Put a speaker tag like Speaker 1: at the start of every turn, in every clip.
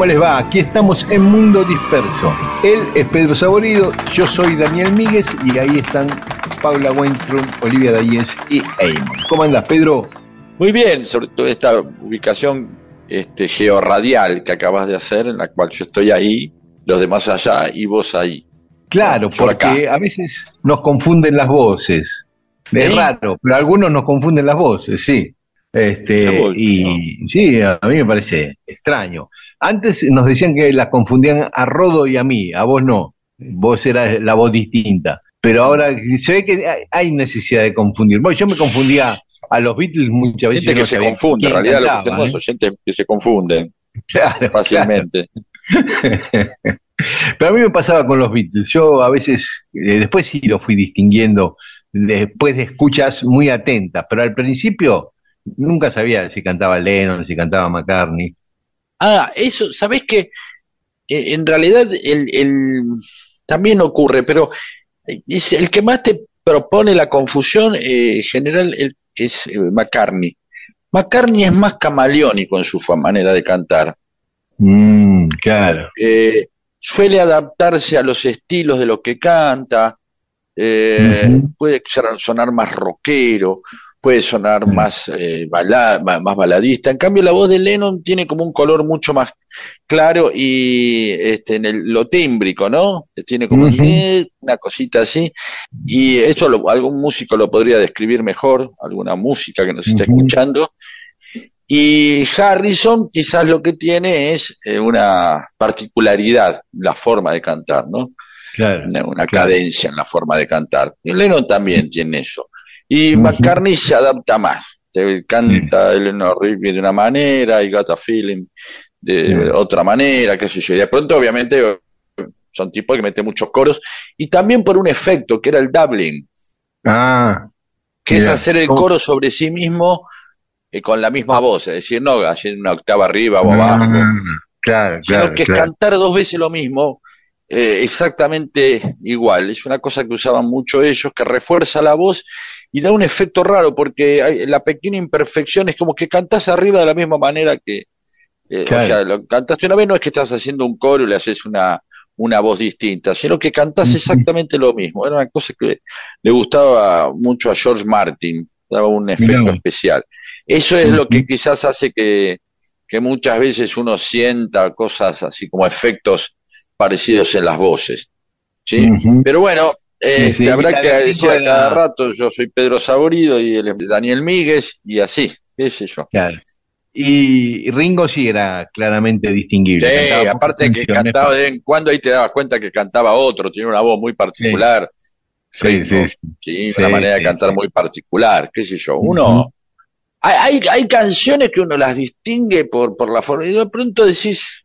Speaker 1: ¿Cómo les va? Aquí estamos en Mundo Disperso. Él es Pedro Saborido, yo soy Daniel Míguez y ahí están Paula Weintraub, Olivia Dayes y Eamon. ¿Cómo andas, Pedro?
Speaker 2: Muy bien, sobre todo esta ubicación este, georradial que acabas de hacer, en la cual yo estoy ahí, los demás allá y vos ahí.
Speaker 1: Claro,
Speaker 2: Por
Speaker 1: porque a veces nos confunden las voces. Es raro, pero algunos nos confunden las voces, sí. Este,
Speaker 2: vos,
Speaker 1: y sí, a mí me parece extraño. Antes nos decían que las confundían a Rodo y a mí, a vos no. Vos eras la voz distinta. Pero ahora se ve que hay- necesidad de confundir. Bueno, yo me confundía a los Beatles muchas veces.
Speaker 2: Gente que
Speaker 1: no
Speaker 2: se confunde, en realidad lo que
Speaker 1: cantaba,
Speaker 2: tenemos
Speaker 1: ¿eh?
Speaker 2: oyentes que se confunden
Speaker 1: Claro,
Speaker 2: fácilmente.
Speaker 1: Pero a mí me pasaba con los Beatles. Yo a veces, eh, después sí lo fui distinguiendo, después de escuchas muy atentas, pero al principio nunca sabía si cantaba Lennon, si cantaba McCartney.
Speaker 2: Ah, eso, ¿sabés que En realidad el, el- también ocurre, pero es el que más te propone la confusión eh, en general el- es eh, McCartney. McCartney es más camaleónico en su manera de cantar.
Speaker 1: Mm, claro.
Speaker 2: Eh, suele adaptarse a los estilos de lo que canta, eh, puede sonar más rockero, puede sonar
Speaker 1: Mm.
Speaker 2: más, eh, bala- ma- más baladista. En cambio, la voz de Lennon tiene como un color mucho más claro y este, en el, lo tímbrico, ¿no? Tiene como una cosita así. Y eso lo- algún músico lo podría describir mejor, alguna música que nos esté
Speaker 1: Ujú.
Speaker 2: escuchando. Y Harrison quizás lo que tiene es eh, una particularidad, la forma de cantar, ¿no?
Speaker 1: Claro.
Speaker 2: Una, una
Speaker 1: Claro.
Speaker 2: cadencia en la forma de cantar. Y Lennon también tiene eso. Y. McCartney se adapta más. Te canta Eleanor Rigby de una manera y Got a Feeling de otra manera, qué sé yo. Y de pronto, obviamente, son tipos que meten muchos coros. Y también por un efecto, que era el doubling,
Speaker 1: Ah,
Speaker 2: que
Speaker 1: Mira,
Speaker 2: es hacer el coro sobre sí mismo eh, con la misma voz. Es decir, no hacer una octava arriba o
Speaker 1: ah,
Speaker 2: abajo.
Speaker 1: claro,
Speaker 2: sino
Speaker 1: claro,
Speaker 2: que es
Speaker 1: claro.
Speaker 2: cantar dos veces lo mismo, eh, exactamente igual. Es una cosa que usaban mucho ellos, que refuerza la voz y da un efecto raro, porque hay- la pequeña imperfección es como que cantás arriba de la misma manera que, eh,
Speaker 1: Claro.
Speaker 2: o sea, lo cantaste una vez, no es que estás haciendo un coro y le haces una, una voz distinta, sino que cantás exactamente lo mismo. Era una cosa que le gustaba mucho a George Martin, daba un efecto especial. Eso es lo que quizás hace que, que muchas veces uno sienta cosas así como efectos parecidos en las voces. ¿sí? Pero bueno, eh,
Speaker 1: Sí,
Speaker 2: habrá que
Speaker 1: de
Speaker 2: decir a cada rato, yo soy Pedro Saborido y él es Daniel Míguez y así, qué sé yo.
Speaker 1: Claro. Y Ringo sí era claramente distinguible.
Speaker 2: Sí,
Speaker 1: cantaba
Speaker 2: aparte que cantaba de vez en cuando, ahí te dabas cuenta que cantaba otro, tiene una voz muy particular,
Speaker 1: Sí,
Speaker 2: Ringo,
Speaker 1: sí, sí.
Speaker 2: ¿sí?
Speaker 1: Sí,
Speaker 2: una manera
Speaker 1: sí,
Speaker 2: de cantar
Speaker 1: sí.
Speaker 2: muy particular, qué sé yo. Uno, hay, hay, hay canciones que uno las distingue por, por la forma, y de pronto decís,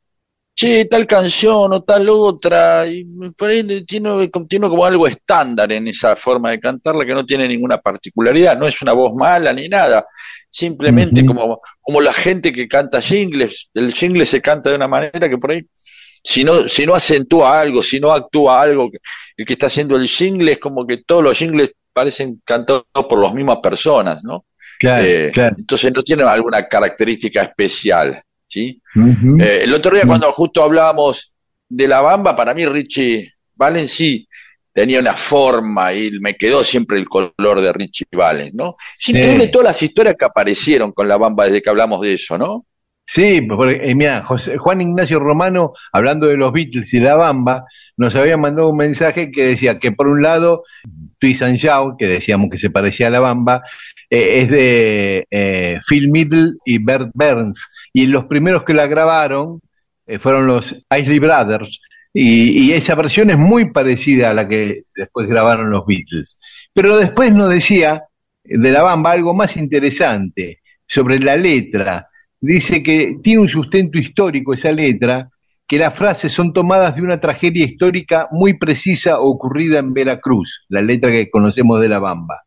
Speaker 2: che, tal canción o tal otra, y por ahí tiene, tiene como algo estándar en esa forma de cantarla que no tiene ninguna particularidad, no es una voz mala ni nada, simplemente como, como la gente que canta jingles, el jingle se canta de una manera que por ahí, si no, si no acentúa algo, si no actúa algo, el que está haciendo el jingle es como que todos los jingles parecen cantados por las mismas personas, ¿no? Eh, entonces no tiene alguna característica especial. ¿Sí? Eh, el otro día cuando justo hablábamos de la bamba, para mí Richie Valens sí tenía una forma y me quedó siempre el color de Richie Valens, ¿no? Es increíble todas las historias que aparecieron con la bamba desde que hablamos de eso, ¿no?
Speaker 1: Sí, porque, eh, mira, Juan Ignacio Romano, hablando de los Beatles y la bamba, nos había mandado un mensaje que decía que por un lado, Twist and que decíamos que se parecía a la bamba, eh, es de eh, Phil Middle y Bert Burns, y los primeros que la grabaron fueron los Isley Brothers, y, esa versión es muy parecida a la que después grabaron los Beatles. Pero después nos decía de la bamba algo más interesante sobre la letra. Dice que tiene un sustento histórico esa letra, que las frases son tomadas de una tragedia histórica muy precisa ocurrida en Veracruz, la letra que conocemos de la bamba.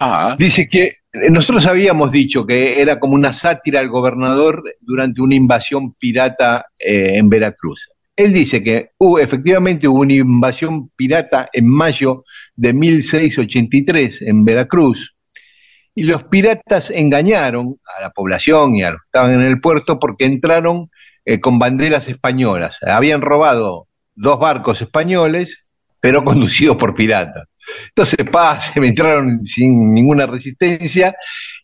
Speaker 1: Ah. Dice que nosotros habíamos dicho que era como una sátira al gobernador durante una invasión pirata eh, en Veracruz. Él dice que hubo, efectivamente hubo una invasión pirata en mayo de 1683 en Veracruz y los piratas engañaron a la población y a los que estaban en el puerto porque entraron eh, con banderas españolas. Habían robado dos barcos españoles, pero conducidos por piratas. Entonces, paz, se entraron sin ninguna resistencia,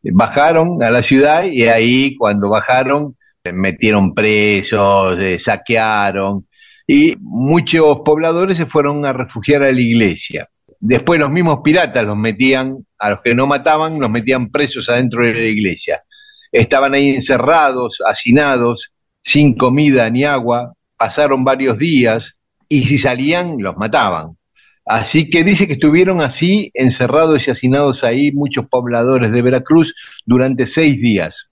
Speaker 1: bajaron a la ciudad y ahí cuando bajaron metieron presos, eh, saquearon y muchos pobladores se fueron a refugiar a la iglesia. Después los mismos piratas los metían, a los que no mataban, los metían presos adentro de la iglesia. Estaban ahí encerrados, hacinados, sin comida ni agua, pasaron varios días y si salían los mataban. Así que dice que estuvieron así encerrados y hacinados ahí muchos pobladores de Veracruz durante seis días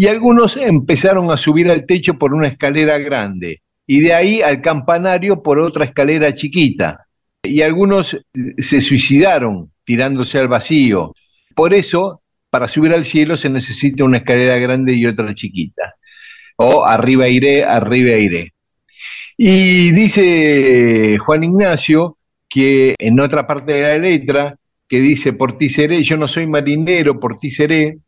Speaker 1: y algunos empezaron a subir al techo por una escalera grande y de ahí al campanario por otra escalera chiquita. Y algunos se suicidaron tirándose al vacío. Por eso, para subir al cielo se necesita una escalera grande y otra chiquita. O arriba iré, arriba iré. Y dice Juan Ignacio que en otra parte de la letra, que dice por ti seré, yo no soy marinero, por ti seré,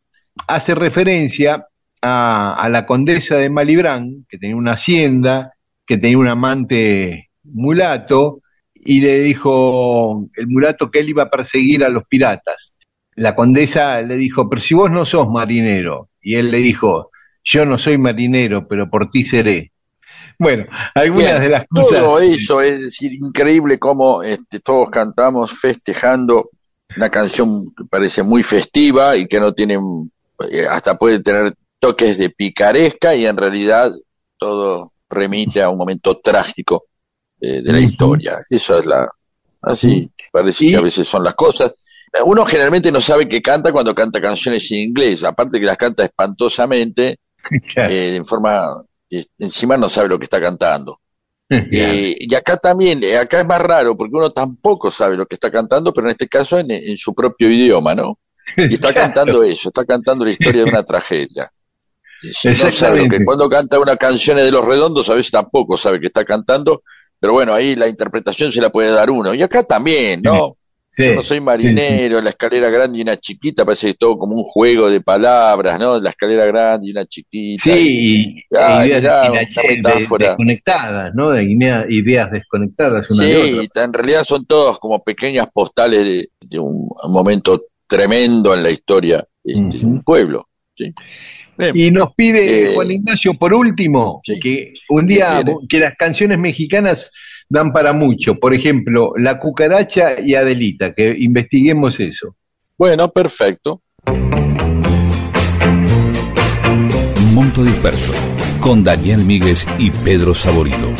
Speaker 1: hace referencia a, la condesa de Malibrán, que tenía una hacienda, que tenía un amante mulato, y le dijo el mulato que él iba a perseguir a los piratas. La condesa le dijo, pero si vos no sos marinero, y él le dijo, yo no soy marinero, pero por ti seré. Bueno, algunas de las cosas.
Speaker 2: Todo eso es decir, increíble cómo este, todos cantamos festejando una canción que parece muy festiva y que no tiene, eh, hasta puede tener toques de picaresca y en realidad todo remite a un momento trágico de la historia. Eso es la... Así parece que a veces son las cosas. Uno generalmente no sabe qué canta cuando canta canciones en inglés, aparte que las canta espantosamente, eh, en forma... encima no sabe lo que está cantando. Eh, y acá también, eh, acá es más raro, porque uno tampoco sabe lo que está cantando, pero en este caso en, en su propio idioma, ¿no? Y está cantando eso, está cantando la historia de una tragedia. Exactamente. que cuando canta una canción de los redondos a veces tampoco sabe que está cantando, pero bueno, ahí la interpretación se la puede dar uno. Y acá también, ¿no? Yo no soy marinero, la escalera grande y una chiquita, parece que es todo como un juego de palabras, ¿no? La escalera grande y una chiquita.
Speaker 1: Sí, y, ideas desconectadas, ¿no? De ideas desconectadas.
Speaker 2: Una sí, en realidad son todos como pequeñas postales de, un, momento tremendo en la historia este, de un pueblo. ¿sí?
Speaker 1: Y nos pide eh, Juan Ignacio, por último, que un día que las canciones mexicanas dan para mucho. Por ejemplo, La Cucaracha y Adelita, que investiguemos eso.
Speaker 2: Bueno, perfecto.
Speaker 3: Monto Disperso, con Daniel Míguez y Pedro Saborido.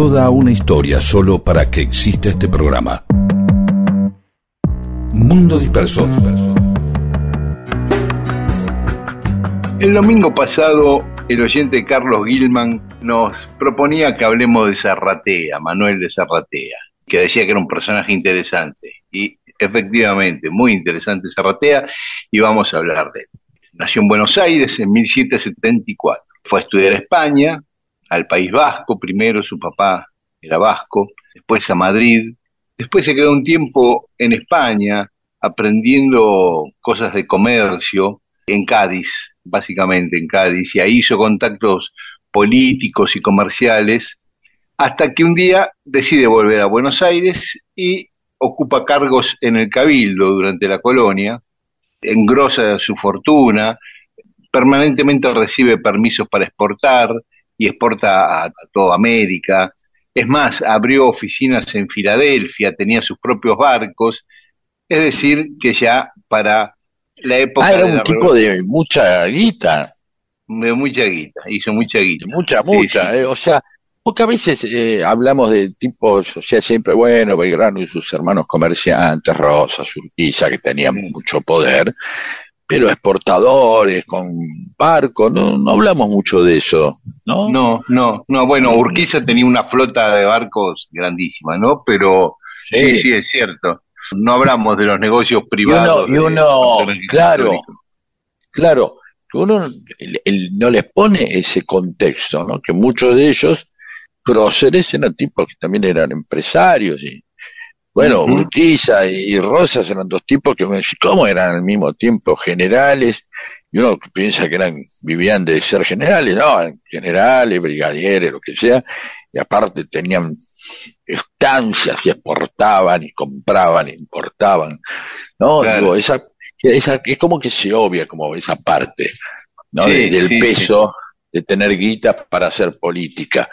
Speaker 3: Toda una historia solo para que exista este programa. Mundo Disperso.
Speaker 1: El domingo pasado, el oyente Carlos Gilman nos proponía que hablemos de Zarratea, Manuel de Zarratea, que decía que era un personaje interesante. Y efectivamente, muy interesante Zarratea, y vamos a hablar de él. Nació en Buenos Aires en 1774. Fue a estudiar España, al País Vasco. Primero, su papá era vasco, después a Madrid, después se quedó un tiempo en España aprendiendo cosas de comercio en Cádiz, básicamente en Cádiz, y ahí hizo contactos políticos y comerciales, hasta que un día decide volver a Buenos Aires y ocupa cargos en el Cabildo durante la colonia, engrosa su fortuna, permanentemente recibe permisos para exportar y exporta a, toda América. Es más, abrió oficinas en Filadelfia, tenía sus propios barcos, es decir, que ya para la época...
Speaker 2: Ah, era un tipo de mucha guita.
Speaker 1: De mucha guita, hizo mucha guita.
Speaker 2: Mucha, mucha, eh, o sea, porque a veces eh, hablamos de tipos, o sea, siempre, bueno, Belgrano y sus hermanos comerciantes, Rosa, Urquiza, que tenían mucho poder, pero exportadores con barcos, no, no hablamos mucho de eso, ¿no?
Speaker 1: No, no, no, bueno, Urquiza tenía una flota de barcos grandísima, ¿no? Pero sí, sí, es cierto. No hablamos de los negocios privados.
Speaker 2: Y uno, claro, claro, uno no les pone ese contexto, ¿no? Que muchos de ellos próceres eran tipos que también eran empresarios y bueno, Urquiza y Rosas eran dos tipos que, ¿cómo eran al mismo tiempo generales? Y uno piensa que eran, vivían de ser generales, no, generales, brigadieres, lo que sea, y aparte tenían estancias y exportaban y compraban e importaban, ¿no? Digo, esa, esa, es como que se obvia como esa parte, ¿no? del peso de tener guita para hacer política.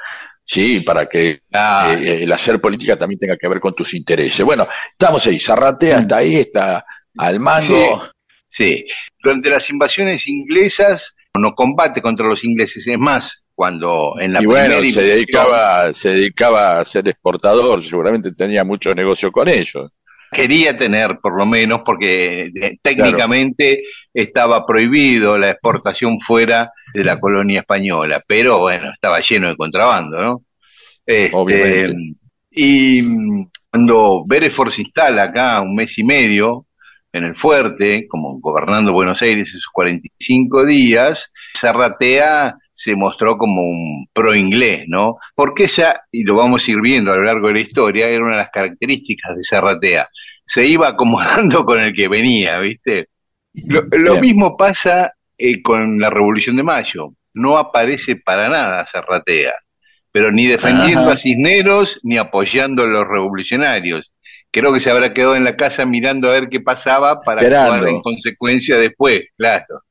Speaker 2: Sí, para que ah. eh, el hacer política también tenga que ver con tus intereses. Bueno, estamos ahí, Zarratea está ahí, está al mando.
Speaker 1: Sí, durante las invasiones inglesas no combate contra los ingleses, es más, cuando en la
Speaker 2: y bueno, se dedicaba, se dedicaba a ser exportador, seguramente tenía mucho negocio con ellos.
Speaker 1: Quería tener, por lo menos, porque eh, técnicamente estaba prohibido la exportación fuera de la colonia española, pero bueno, estaba lleno de contrabando, ¿no?
Speaker 2: Este,
Speaker 1: y cuando Bereford se instala acá un mes y medio en el fuerte, como gobernando Buenos Aires esos 45 días, Zarratea se mostró como un pro inglés, ¿no? Porque ella, y lo vamos a ir viendo a lo largo de la historia, era una de las características de Zarratea. Se iba acomodando con el que venía, ¿viste? Lo, mismo pasa eh, con la Revolución de Mayo. No aparece para nada Zarratea, pero ni defendiendo a Cisneros ni apoyando a los revolucionarios. Creo que se habrá quedado en la casa mirando a ver qué pasaba para actuar en consecuencia después, claro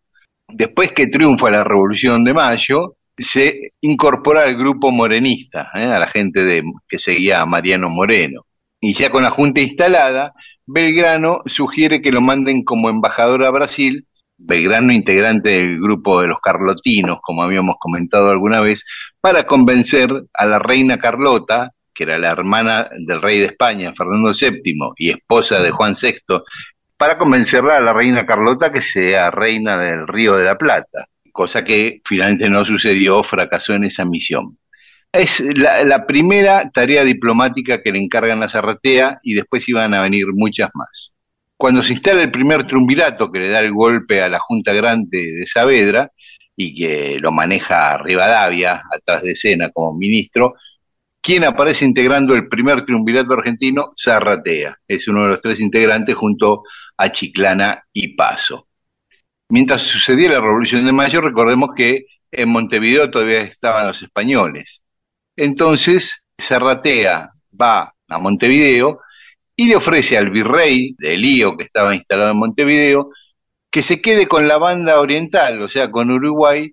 Speaker 1: después que triunfa la Revolución de Mayo, se incorpora al grupo morenista, ¿eh? a la gente de, que seguía a Mariano Moreno. Y ya con la Junta instalada, Belgrano sugiere que lo manden como embajador a Brasil, Belgrano integrante del grupo de los carlotinos, como habíamos comentado alguna vez, para convencer a la reina Carlota, que era la hermana del rey de España, Fernando VII, y esposa de Juan VI, para convencerla a la reina Carlota que sea reina del Río de la Plata, cosa que finalmente no sucedió, fracasó en esa misión. Es la, primera tarea diplomática que le encargan a Zarratea y después iban a venir muchas más. Cuando se instala el primer triunvirato que le da el golpe a la Junta Grande de Saavedra y que lo maneja Rivadavia atrás de escena como ministro, ¿quién aparece integrando el primer triunvirato argentino? Zarratea. Es uno de los tres integrantes junto a Chiclana y Paso. Mientras sucedía la Revolución de Mayo, recordemos que en Montevideo todavía estaban los españoles. Entonces, Serratea va a Montevideo y le ofrece al virrey de Lío, que estaba instalado en Montevideo, que se quede con la banda oriental, o sea, con Uruguay,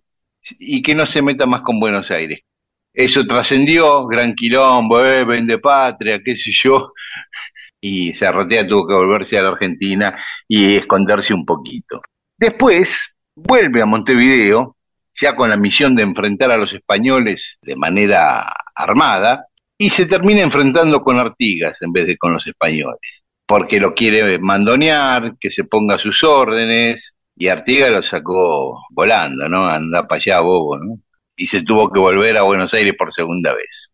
Speaker 1: y que no se meta más con Buenos Aires. Eso trascendió, gran quilombo, eh, vende patria, qué sé yo, y Zarratea tuvo que volverse a la Argentina y esconderse un poquito. Después vuelve a Montevideo ya con la misión de enfrentar a los españoles de manera armada, y se termina enfrentando con Artigas en vez de con los españoles, porque lo quiere mandonear, que se ponga sus órdenes, y Artigas lo sacó volando, ¿no? Anda para allá, bobo, ¿no? Y se tuvo que volver a Buenos Aires por segunda vez.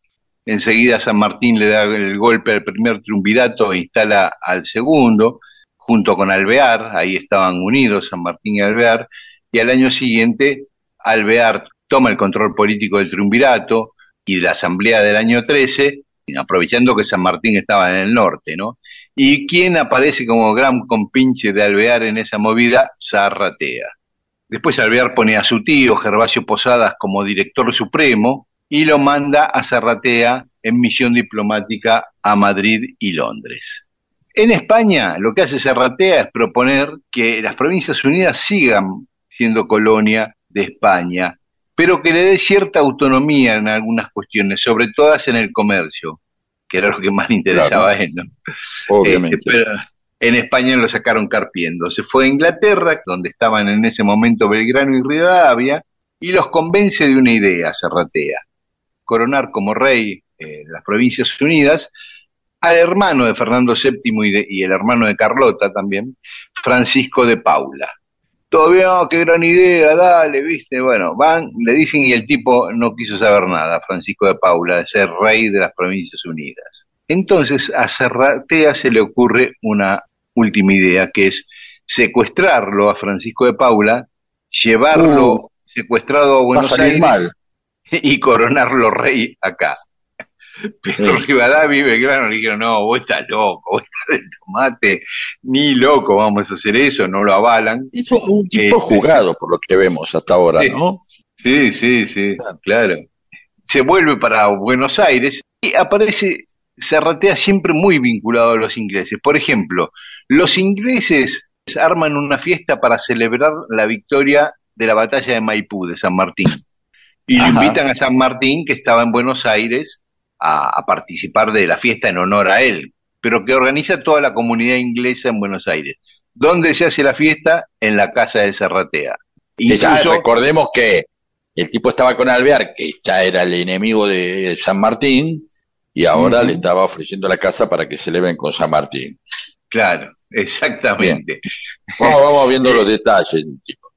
Speaker 1: Enseguida San Martín le da el golpe al primer triunvirato e instala al segundo, junto con Alvear, ahí estaban unidos San Martín y Alvear, y al año siguiente Alvear toma el control político del triunvirato y de la asamblea del año 13, aprovechando que San Martín estaba en el norte, ¿no? ¿Y quién aparece como gran compinche de Alvear en esa movida? Zarratea. Después Alvear pone a su tío, Gervasio Posadas, como director supremo y lo manda a Zarratea en misión diplomática a Madrid y Londres. En España lo que hace Serratea es proponer que las Provincias Unidas sigan siendo colonia de España, pero que le dé cierta autonomía en algunas cuestiones, sobre todo en el comercio, que era lo que más le interesaba a él. ¿no?
Speaker 2: Obviamente.
Speaker 1: Este, pero en España lo sacaron carpiendo. Se fue a Inglaterra, donde estaban en ese momento Belgrano y Rivadavia, y los convence de una idea, Serratea, coronar como rey eh, las Provincias Unidas al hermano de Fernando VII y, el hermano de Carlota también, Francisco de Paula. Todavía, oh, qué gran idea, dale, viste. Bueno, van, le dicen y el tipo no quiso saber nada, Francisco de Paula, de ser rey de las Provincias Unidas. Entonces a Serratea se le ocurre una última idea, que es secuestrarlo a Francisco de Paula, llevarlo
Speaker 2: Uh,
Speaker 1: secuestrado a Buenos Aires
Speaker 2: mal.
Speaker 1: y coronarlo rey acá. Pero
Speaker 2: Sí.
Speaker 1: Rivadavia y Belgrano le dijeron, no, vos estás loco, vos estás de tomate, ni loco vamos a hacer eso, no lo avalan.
Speaker 2: Hizo un tipo
Speaker 1: Eh,
Speaker 2: jugado, por lo que vemos hasta ahora,
Speaker 1: Sí.
Speaker 2: ¿no?
Speaker 1: Sí, sí, sí, claro. Se vuelve para Buenos Aires y aparece Serratea siempre muy vinculado a los ingleses. Por ejemplo, los ingleses arman una fiesta para celebrar la victoria de la batalla de Maipú, de San Martín. Y lo
Speaker 2: Ajá.
Speaker 1: invitan a San Martín, que estaba en Buenos Aires, a, a participar de la fiesta en honor a él, pero que organiza toda la comunidad inglesa en Buenos Aires. ¿Dónde se hace la fiesta? En la casa de Serratea.
Speaker 2: Que ya recordemos que el tipo estaba con Alvear, que ya era el enemigo de San Martín, y ahora le estaba ofreciendo la casa para que celebren con San Martín.
Speaker 1: Claro, exactamente.
Speaker 2: Vamos, vamos viendo los detalles. tipo.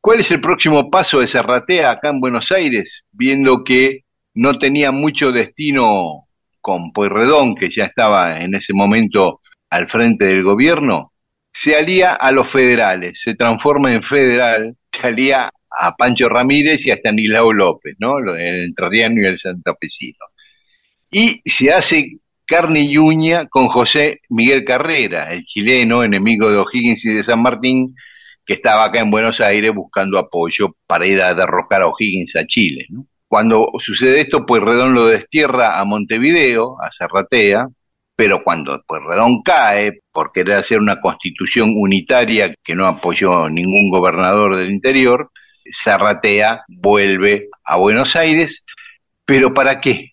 Speaker 1: ¿Cuál es el próximo paso de Serratea acá en Buenos Aires? Viendo que no tenía mucho destino con Pueyrredón, que ya estaba en ese momento al frente del gobierno, se alía a los federales, se transforma en federal, se alía a Pancho Ramírez y a Stanislao López, ¿no? El entrerriano y el santafesino. Y se hace carne y uña con José Miguel Carrera, el chileno, enemigo de O'Higgins y de San Martín, que estaba acá en Buenos Aires buscando apoyo para ir a derrocar a O'Higgins a Chile. ¿no? Cuando sucede esto, Pueyrredón lo destierra a Montevideo, a Serratea, pero cuando Pueyrredón cae por querer hacer una constitución unitaria que no apoyó ningún gobernador del interior, Serratea vuelve a Buenos Aires, pero ¿para qué?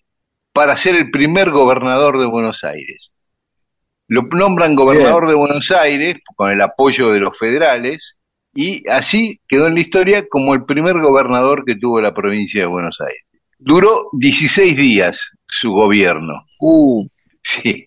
Speaker 1: Para ser el primer gobernador de Buenos Aires. Lo nombran gobernador de Buenos Aires con el apoyo de los federales y así quedó en la historia como el primer gobernador que tuvo la provincia de Buenos Aires. Duró 16 días su gobierno.
Speaker 2: Uh,
Speaker 1: Sí,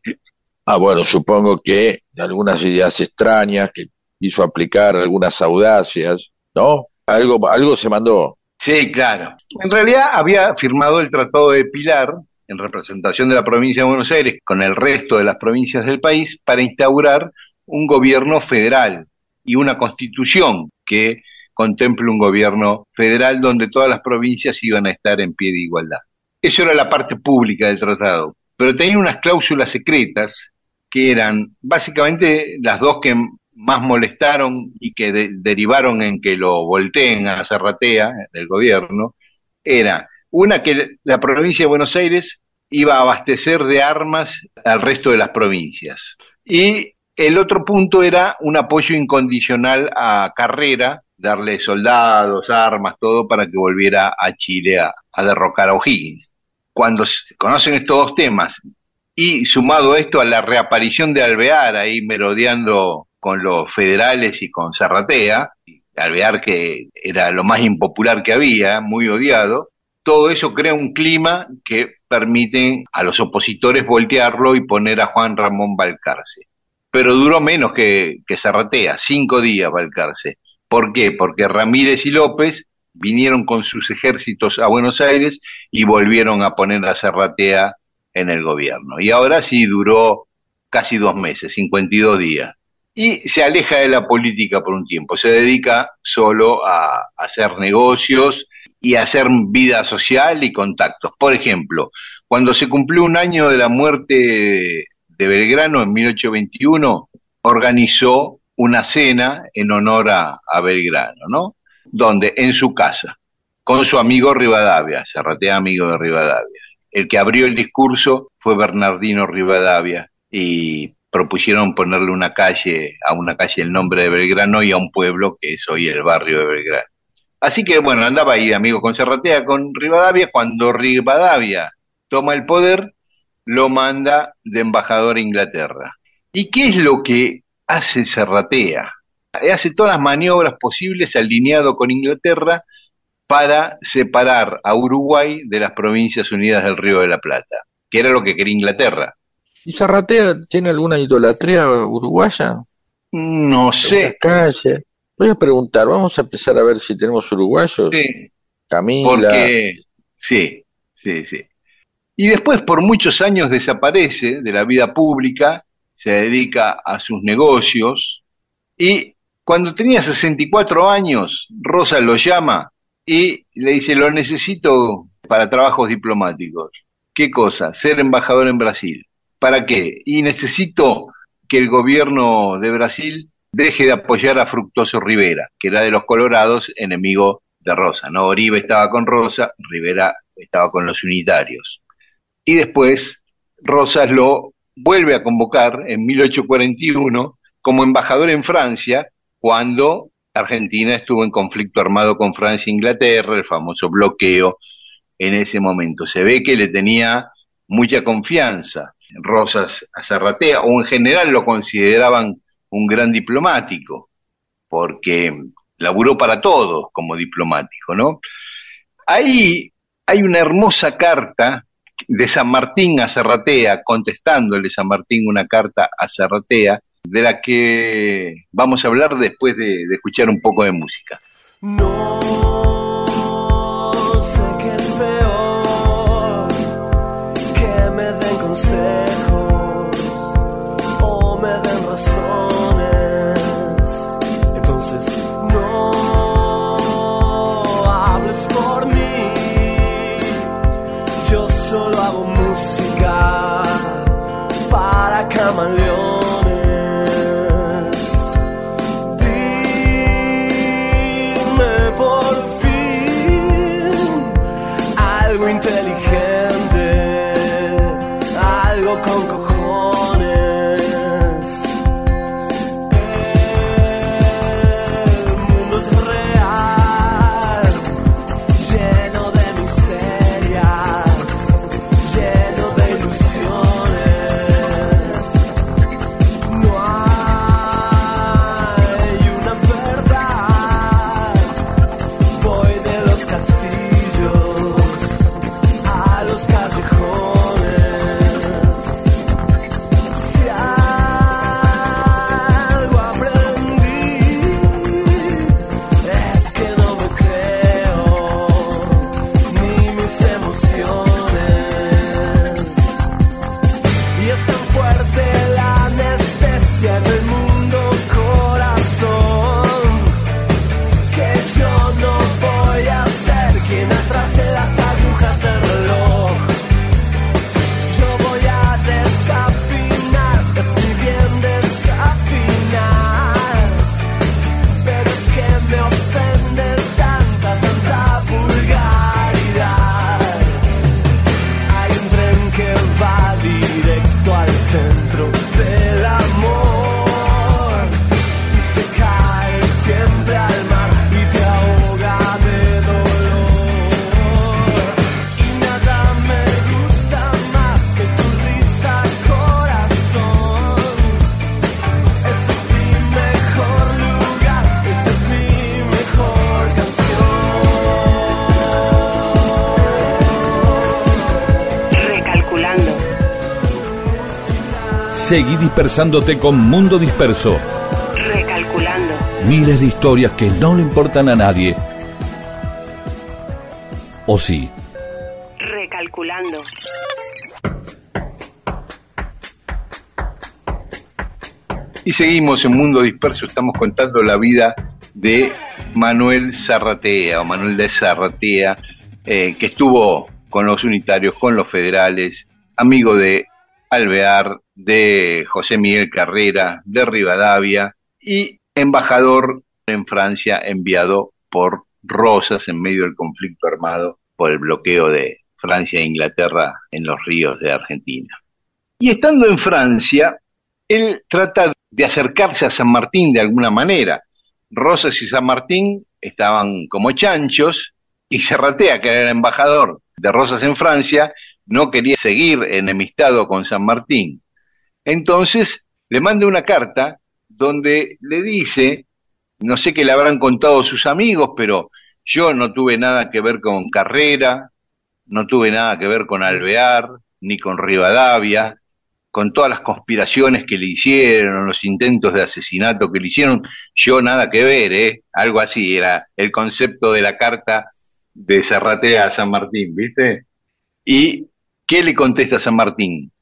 Speaker 2: ah, bueno, supongo que de algunas ideas extrañas que quiso aplicar, algunas audacias, ¿no? Algo, algo se mandó.
Speaker 1: sí, claro. En realidad había firmado el Tratado de Pilar en representación de la provincia de Buenos Aires con el resto de las provincias del país para instaurar un gobierno federal y una constitución que contemple un gobierno federal donde todas las provincias iban a estar en pie de igualdad. Eso era la parte pública del tratado, pero tenía unas cláusulas secretas que eran básicamente las dos que más molestaron y que de- derivaron en que lo volteen a Zarratea del gobierno, era una que la provincia de Buenos Aires iba a abastecer de armas al resto de las provincias. Y el otro punto era un apoyo incondicional a Carrera, darle soldados, armas, todo para que volviera a Chile a, derrocar a O'Higgins. Cuando se conocen estos dos temas y sumado esto a la reaparición de Alvear ahí merodeando con los federales y con Zarratea, Alvear que era lo más impopular que había, muy odiado, todo eso crea un clima que permite a los opositores voltearlo y poner a Juan Ramón Balcarce. Pero duró menos que, que Zarratea, cinco días Balcarce. ¿Por qué? Porque Ramírez y López vinieron con sus ejércitos a Buenos Aires y volvieron a poner a Zarratea en el gobierno. Y ahora sí duró casi dos meses, 52 días. Y se aleja de la política por un tiempo, se dedica solo a, hacer negocios y a hacer vida social y contactos. Por ejemplo, cuando se cumplió un año de la muerte Belgrano en 1821, organizó una cena en honor a, a Belgrano, ¿no? Donde en su casa, con su amigo Rivadavia, Serratea amigo de Rivadavia. El que abrió el discurso fue Bernardino Rivadavia y propusieron ponerle una calle, a una calle el nombre de Belgrano y a un pueblo que es hoy el barrio de Belgrano. Así que bueno, andaba ahí amigo con Serratea, con Rivadavia, cuando Rivadavia toma el poder, lo manda de embajador a Inglaterra. ¿Y qué es lo que hace Serratea? Hace todas las maniobras posibles alineado con Inglaterra para separar a Uruguay de las provincias unidas del Río de la Plata, que era lo que quería Inglaterra.
Speaker 2: ¿Y Zarratea tiene alguna idolatría uruguaya?
Speaker 1: No sé.
Speaker 2: Calle. Voy a preguntar, vamos a empezar a ver si tenemos uruguayos.
Speaker 1: Sí.
Speaker 2: Camila.
Speaker 1: Porque, sí, sí, sí. Y después por muchos años desaparece de la vida pública, se dedica a sus negocios y cuando tenía 64 años, Rosa lo llama y le dice, lo necesito para trabajos diplomáticos. ¿Qué cosa? Ser embajador en Brasil. ¿Para qué? Y necesito que el gobierno de Brasil deje de apoyar a Fructoso Rivera, que era de los Colorados, enemigo de Rosa. ¿no? Oribe estaba con Rosa, Rivera estaba con los unitarios. Y después Rosas lo vuelve a convocar en 1841 como embajador en Francia, cuando Argentina estuvo en conflicto armado con Francia e Inglaterra, el famoso bloqueo en ese momento. Se ve que le tenía mucha confianza Rosas a Zarratea, o en general lo consideraban un gran diplomático, porque laburó para todos como diplomático, ¿no? Ahí hay una hermosa carta de San Martín a Zarratea, contestándole San Martín una carta a Zarratea, de la que vamos a hablar después de, de escuchar un poco de música.
Speaker 4: No
Speaker 3: Seguí dispersándote con Mundo Disperso.
Speaker 5: Recalculando.
Speaker 3: Miles de historias que no le importan a nadie. ¿O sí?
Speaker 5: Recalculando.
Speaker 1: Y seguimos en Mundo Disperso, estamos contando la vida de Manuel Zarratea, o Manuel de Zarratea, eh, que estuvo con los unitarios, con los federales, amigo de Alvear, de José Miguel Carrera, de Rivadavia, y embajador en Francia enviado por Rosas en medio del conflicto armado por el bloqueo de Francia e Inglaterra en los ríos de Argentina. Y estando en Francia, él trata de acercarse a San Martín de alguna manera. Rosas y San Martín estaban como chanchos y Serratea, que era el embajador de Rosas en Francia, no quería seguir enemistado con San Martín. Entonces le manda una carta donde le dice, no sé qué le habrán contado sus amigos, pero yo no tuve nada que ver con Carrera, no tuve nada que ver con Alvear, ni con Rivadavia, con todas las conspiraciones que le hicieron, los intentos de asesinato que le hicieron, yo nada que ver, ¿eh? Algo así era el concepto de la carta de Serratea a San Martín, ¿viste? ¿Y qué le contesta San Martín?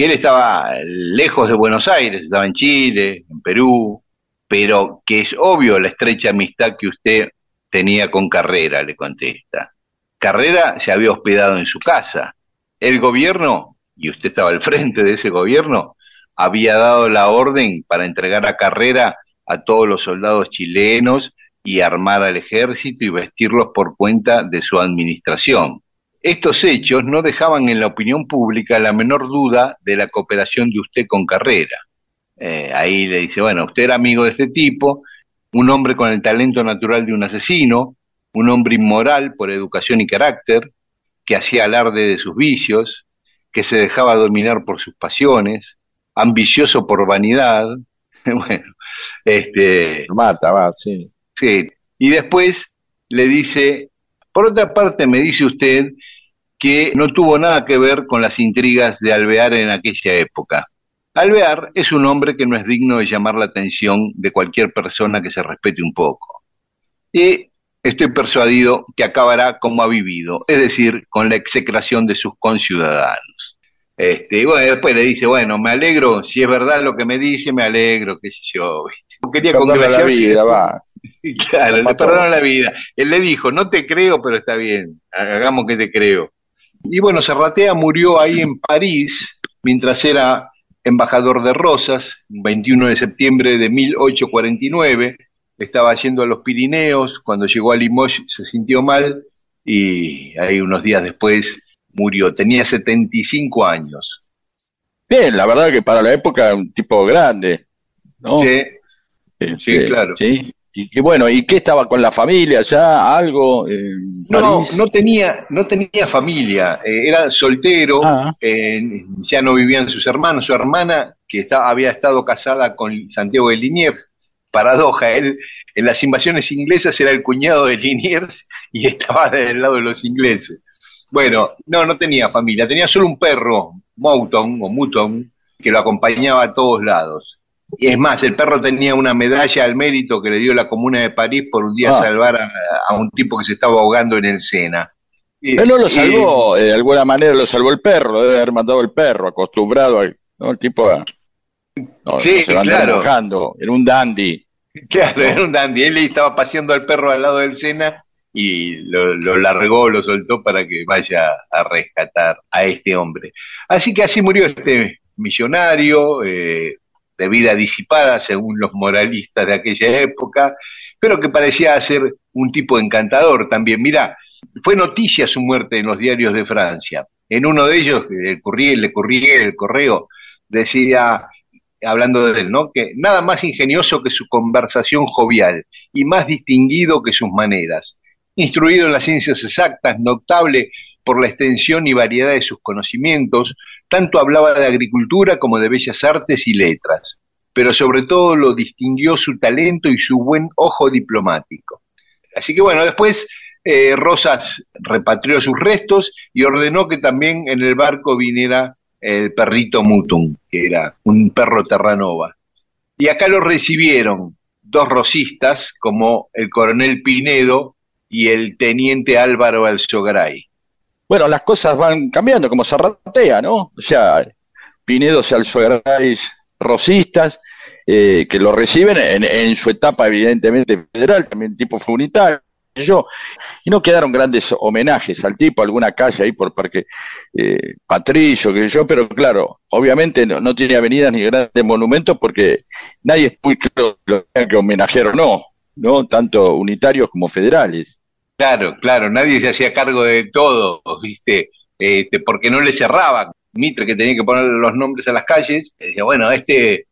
Speaker 1: Que él estaba lejos de Buenos Aires, estaba en Chile, en Perú, pero que es obvio la estrecha amistad que usted tenía con Carrera, le contesta. Carrera se había hospedado en su casa. El gobierno y usted estaba al frente de ese gobierno, había dado la orden para entregar a carrera a todos los soldados chilenos y armar al ejército y vestirlos por cuenta de su administración. Estos hechos no dejaban en la opinión pública la menor duda de la cooperación de usted con Carrera. Eh, ahí le dice, bueno, usted era amigo de este tipo, un hombre con el talento natural de un asesino, un hombre inmoral por educación y carácter, que hacía alarde de sus vicios, que se dejaba dominar por sus pasiones, ambicioso por vanidad, bueno, este...
Speaker 2: Mata, va, sí.
Speaker 1: Sí, y después le dice, por otra parte me dice usted que no tuvo nada que ver con las intrigas de Alvear en aquella época. Alvear es un hombre que no es digno de llamar la atención de cualquier persona que se respete un poco. Y estoy persuadido que acabará como ha vivido, es decir, con la execración de sus conciudadanos. Este, y bueno, después le dice, bueno, me alegro, si es verdad lo que me dice, me alegro, qué sé yo. Quería
Speaker 2: la vida, va.
Speaker 1: claro, le perdonaron la vida. Él le dijo, no te creo, pero está bien, hagamos que te creo. Y bueno, Serratea murió ahí en París, mientras era embajador de Rosas, 21 de septiembre de 1849, estaba yendo a los Pirineos, cuando llegó a Limoges se sintió mal y ahí unos días después murió, tenía 75 años.
Speaker 2: Bien, la verdad que para la época un tipo grande, ¿no?
Speaker 1: Sí, sí, claro.
Speaker 2: Sí. Y, bueno, ¿y qué estaba con la familia ya? ¿Algo?
Speaker 1: no, no tenía, no tenía familia, eh, era soltero, ah. ya no vivían sus hermanos, su hermana que estaba, había estado casada con Santiago de Liniers, paradoja, él en las invasiones inglesas era el cuñado de Liniers y estaba del lado de los ingleses. Bueno, no, no tenía familia, tenía solo un perro, Mouton o Mouton, que lo acompañaba a todos lados. Y es más, el perro tenía una medalla al mérito que le dio la Comuna de París por un día ah. salvar a, un tipo que se estaba ahogando en el Sena.
Speaker 2: Pero no lo salvó, de alguna manera lo salvó el perro, debe haber matado el perro, acostumbrado al ¿no? El tipo
Speaker 1: sí, claro.
Speaker 2: era un dandy.
Speaker 1: Claro, era un dandy. Él estaba paseando al perro al lado del Sena y lo, largó, lo soltó para que vaya a rescatar a este hombre. Así que así murió este millonario, eh, de vida disipada según los moralistas de aquella época, pero que parecía ser un tipo encantador también. Mira, fue noticia su muerte en los diarios de Francia. En uno de ellos, el Courrier, el Courrier, el Correo, decía hablando de él, ¿no? Que nada más ingenioso que su conversación jovial y más distinguido que sus maneras. Instruido en las ciencias exactas, notable por la extensión y variedad de sus conocimientos, tanto hablaba de agricultura como de bellas artes y letras, pero sobre todo lo distinguió su talento y su buen ojo diplomático. Así que bueno, después eh, Rosas repatrió sus restos y ordenó que también en el barco viniera el perrito Mutum, que era un perro Terranova. Y acá lo recibieron dos rosistas, como el coronel Pinedo y el teniente Álvaro Alzogray.
Speaker 2: Bueno, las cosas van cambiando, como Zarratea, ¿no? O sea, Pinedo y Alzogray rosistas, eh, que lo reciben en, en, su etapa evidentemente federal, también tipo fue unitario, yo, y no quedaron grandes homenajes al tipo, alguna calle ahí por Parque eh, Patricio, que yo, pero claro, obviamente no, no, tiene avenidas ni grandes monumentos porque nadie es muy claro lo que homenajear o no, ¿no? Tanto unitarios como federales.
Speaker 1: Claro, claro, nadie se hacía cargo de todo, ¿viste? Este, porque no le cerraba. Mitre, que tenía que poner los nombres a las calles, decía, bueno, este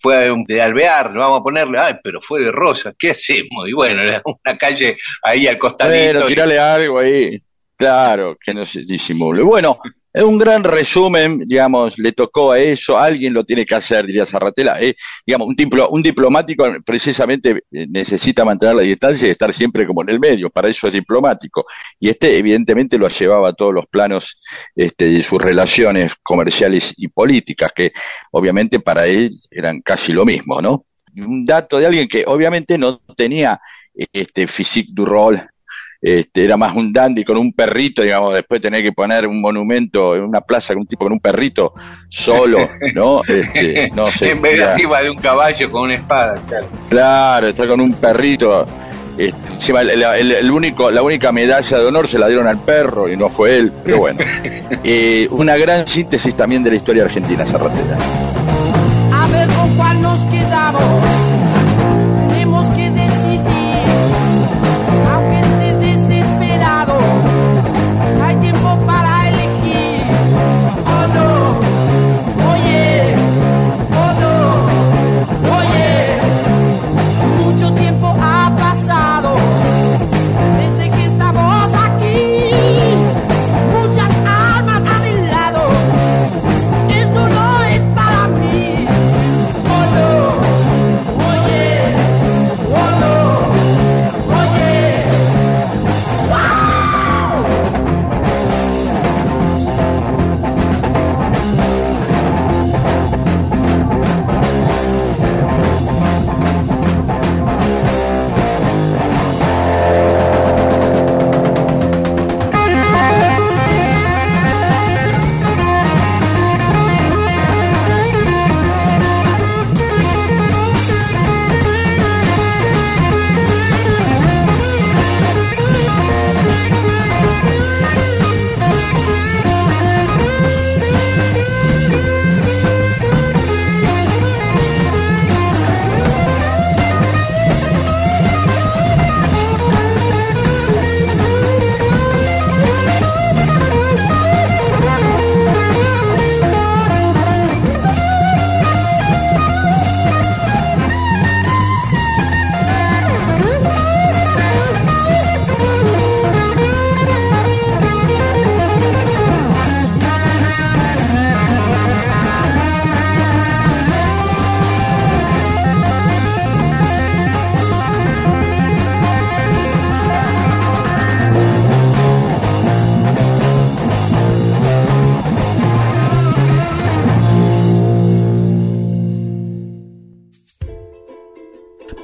Speaker 1: fue de Alvear, vamos a ponerle, ay, pero fue de Rosa, ¿qué hacemos? Y bueno, una calle ahí al costadito.
Speaker 2: Bueno, tirale algo ahí, claro, que no se disimule. Bueno, es un gran resumen, digamos, le tocó a eso, alguien lo tiene que hacer, diría Zarratela. Eh, digamos, un, diplo, un diplomático precisamente eh, necesita mantener la distancia y estar siempre como en el medio, para eso es diplomático. Y este evidentemente lo llevaba a todos los planos este, de sus relaciones comerciales y políticas, que obviamente para él eran casi lo mismo, ¿no? Un dato de alguien que obviamente no tenía este physique du rôle este, era más un dandy con un perrito, digamos, después tener que poner un monumento en una plaza con un tipo con un perrito solo, ¿no? Este, no sé.
Speaker 1: en vez de arriba de un caballo con una espada, claro.
Speaker 2: Claro, está con un perrito. Este, encima, el, el, el, único, la única medalla de honor se la dieron al perro y no fue él, pero bueno. eh, una gran síntesis también de la historia argentina, Zarratella.
Speaker 4: A ver con cuál nos quedamos.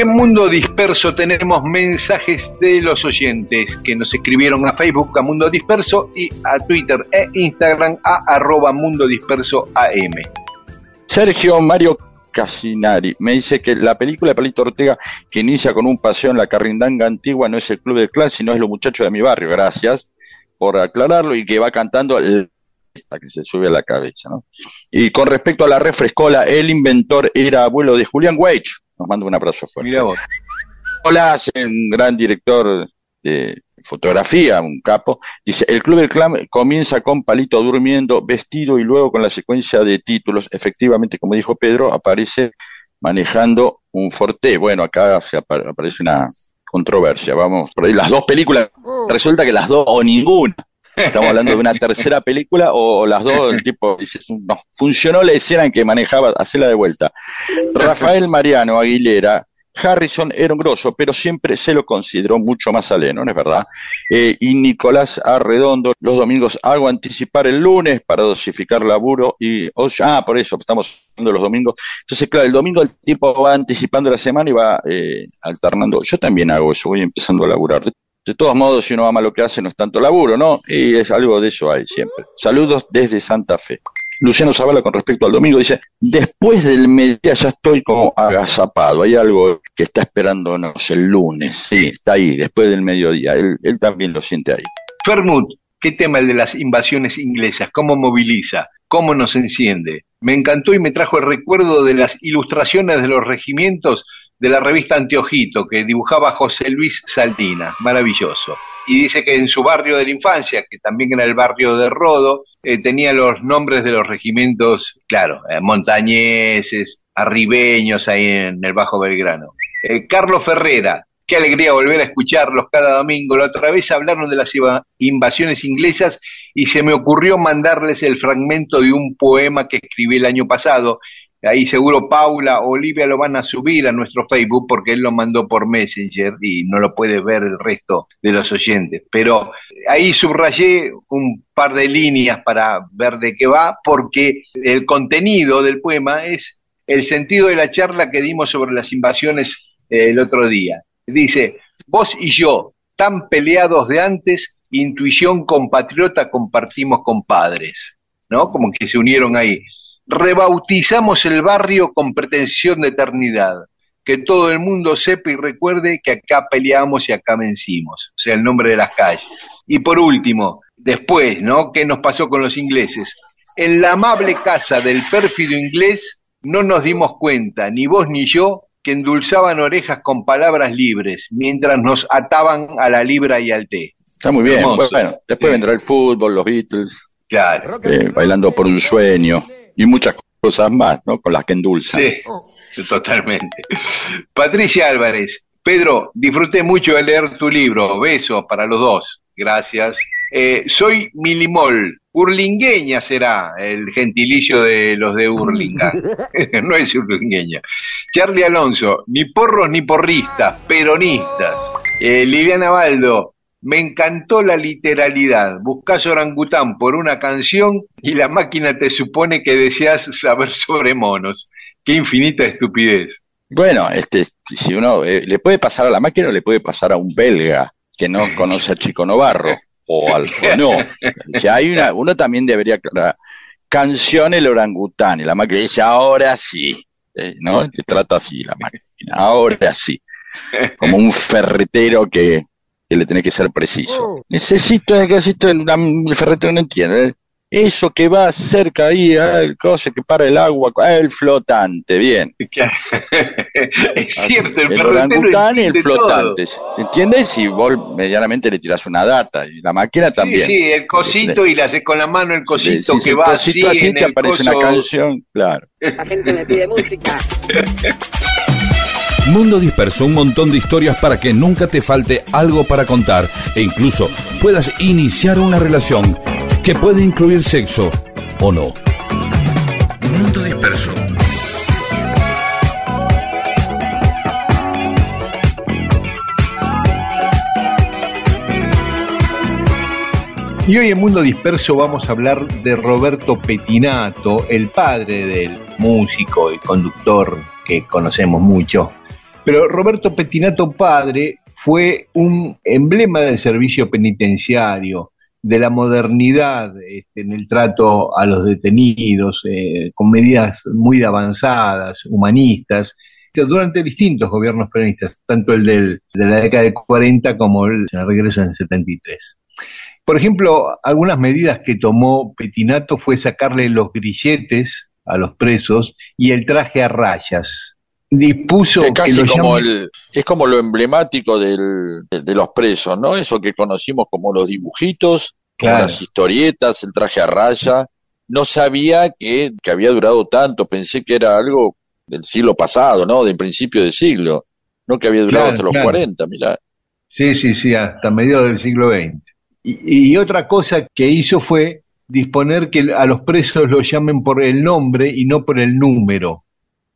Speaker 1: En Mundo Disperso tenemos mensajes de los oyentes que nos escribieron a Facebook a Mundo Disperso y a Twitter e Instagram a arroba Mundo Disperso AM.
Speaker 2: Sergio Mario Casinari me dice que la película de Palito Ortega que inicia con un paseo en la carrindanga antigua no es el club de clan, sino es los muchachos de mi barrio. Gracias por aclararlo y que va cantando el que se sube a la cabeza. Y con respecto a la refrescola, el inventor era abuelo de Julián Weich. Nos manda un abrazo fuerte.
Speaker 1: Mira vos.
Speaker 2: Hola, un gran director de fotografía, un capo. Dice, el Club del Clan comienza con Palito durmiendo, vestido y luego con la secuencia de títulos. Efectivamente, como dijo Pedro, aparece manejando un Forte. Bueno, acá se apa- aparece una controversia. Vamos por ahí. Las dos películas, resulta que las dos o ninguna. Estamos hablando de una tercera película o, o las dos, el tipo dice, no, funcionó la escena en que manejaba, hacela de vuelta. Rafael Mariano Aguilera, Harrison era un grosso, pero siempre se lo consideró mucho más aleno, ¿no es verdad? Eh, y Nicolás Arredondo, los domingos hago anticipar el lunes para dosificar laburo y, oh, ah, por eso, estamos hablando los domingos. Entonces, claro, el domingo el tipo va anticipando la semana y va eh, alternando. Yo también hago eso, voy empezando a laburar. De, todos modos, si uno ama lo que hace, no es tanto laburo, ¿no? Y es algo de eso hay siempre. Saludos desde Santa Fe. Luciano Zavala con respecto al domingo dice, después del mediodía ya estoy como agazapado, hay algo que está esperándonos el lunes, sí, está ahí, después del mediodía, él, él también lo siente ahí.
Speaker 1: Fermut, ¿qué tema el de las invasiones inglesas? ¿Cómo moviliza? ¿Cómo nos enciende? Me encantó y me trajo el recuerdo de las ilustraciones de los regimientos de la revista Anteojito que dibujaba José Luis Saldina, maravilloso. Y dice que en su barrio de la infancia, que también era el barrio de Rodo, eh, tenía los nombres de los regimientos, claro, eh, montañeses, arribeños ahí en el Bajo Belgrano. Eh, Carlos Ferrera, qué alegría volver a escucharlos cada domingo. La otra vez hablaron de las invasiones inglesas y se me ocurrió mandarles el fragmento de un poema que escribí el año pasado. Ahí seguro Paula o Olivia lo van a subir a nuestro Facebook porque él lo mandó por Messenger y no lo puede ver el resto de los oyentes. Pero ahí subrayé un par de líneas para ver de qué va porque el contenido del poema es el sentido de la charla que dimos sobre las invasiones eh, el otro día. Dice, vos y yo, tan peleados de antes, intuición compatriota compartimos con padres, ¿no? Como que se unieron ahí. Rebautizamos el barrio con pretensión de eternidad. Que todo el mundo sepa y recuerde que acá peleamos y acá vencimos. O sea, el nombre de las calles. Y por último, después, ¿no? ¿Qué nos pasó con los ingleses? En la amable casa del pérfido inglés no nos dimos cuenta, ni vos ni yo, que endulzaban orejas con palabras libres, mientras nos ataban a la libra y al té.
Speaker 2: Está muy bien,
Speaker 1: Hermoso.
Speaker 2: bueno, después
Speaker 1: Sí.
Speaker 2: vendrá el fútbol, los Beatles,
Speaker 1: Claro.
Speaker 2: eh, bailando por un sueño y muchas cosas más, ¿no? Con las que endulzan.
Speaker 1: Sí, totalmente. Patricia Álvarez, Pedro, disfruté mucho de leer tu libro. Besos para los dos. Gracias. Eh, soy Milimol. Urlingueña será el gentilicio de los de Urlinga. no es urlingueña. Charlie Alonso, ni porros ni porristas, peronistas. Eh, Liliana Baldo, me encantó la literalidad. Buscás orangután por una canción y la máquina te supone que deseas saber sobre monos. Qué infinita estupidez.
Speaker 2: Bueno, este, si uno eh, le puede pasar a la máquina o le puede pasar a un belga que no conoce a Chico Novarro o al o no. O sea, hay una, uno también debería aclarar. Canción el orangután y la máquina dice ahora sí, eh, ¿no? Te trata así la máquina, ahora sí, como un ferretero que, que le tiene que ser preciso. Necesito, necesito, el, el ferretero no entiende. ¿eh? Eso que va cerca ahí, ah, el coso que para el agua, el flotante, bien.
Speaker 1: es cierto, el,
Speaker 2: el orangután y el
Speaker 1: entiende todo.
Speaker 2: flotante. ¿Entiendes? Si vos medianamente le tirás una data y la máquina también.
Speaker 1: Sí, sí, el cosito y le haces con la mano el cosito
Speaker 2: Si
Speaker 1: que
Speaker 2: el
Speaker 1: va
Speaker 2: cosito
Speaker 1: así,
Speaker 2: así
Speaker 1: en
Speaker 2: te
Speaker 1: el
Speaker 2: aparece
Speaker 1: coso.
Speaker 2: una canción, claro.
Speaker 6: La gente me pide música.
Speaker 3: Mundo Disperso, un montón de historias para que nunca te falte algo para contar e incluso puedas iniciar una relación que puede incluir sexo o no. Mundo Disperso.
Speaker 1: Y hoy en Mundo Disperso vamos a hablar de Roberto Petinato, el padre del músico y conductor que conocemos mucho. Pero Roberto Petinato padre fue un emblema del servicio penitenciario, de la modernidad este, en el trato a los detenidos, eh, con medidas muy avanzadas, humanistas, durante distintos gobiernos peronistas, tanto el del, de la década de 40 como el, el regreso en el 73. Por ejemplo, algunas medidas que tomó Petinato fue sacarle los grilletes a los presos y el traje a rayas. Dispuso
Speaker 2: Es casi
Speaker 1: que lo
Speaker 2: como
Speaker 1: llamen-
Speaker 2: el, es como lo emblemático del, de, de los presos, ¿no? Eso que conocimos como los dibujitos, como las historietas, el traje a raya. No sabía que, que había durado tanto, pensé que era algo del siglo pasado, ¿no? Del principio del siglo, no que había durado
Speaker 1: Claro,
Speaker 2: hasta los
Speaker 1: claro.
Speaker 2: 40, mirá.
Speaker 1: Sí, sí, sí, hasta mediados del siglo XX. Y, y otra cosa que hizo fue disponer que a los presos los llamen por el nombre y no por el número.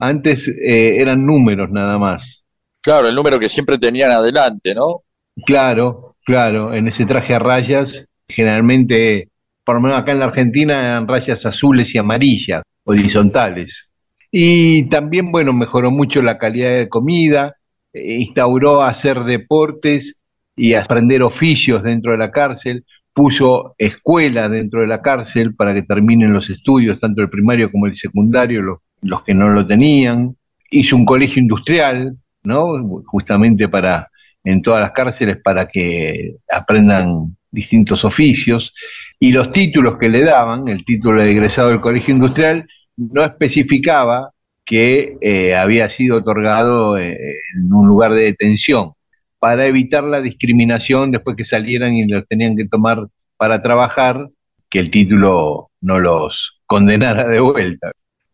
Speaker 1: Antes eh, eran números nada más.
Speaker 2: Claro, el número que siempre tenían adelante, ¿no?
Speaker 1: Claro, claro, en ese traje a rayas, generalmente, por lo menos acá en la Argentina, eran rayas azules y amarillas, horizontales. Y también, bueno, mejoró mucho la calidad de comida, eh, instauró hacer deportes y aprender oficios dentro de la cárcel, puso escuela dentro de la cárcel para que terminen los estudios, tanto el primario como el secundario, los, los que no lo tenían, hizo un colegio industrial, ¿no? Justamente para, en todas las cárceles, para que aprendan distintos oficios, y los títulos que le daban, el título de egresado del colegio industrial, no especificaba que eh, había sido otorgado eh, en un lugar de detención, para evitar la discriminación después que salieran y los tenían que tomar para trabajar, que el título no los condenara de vuelta.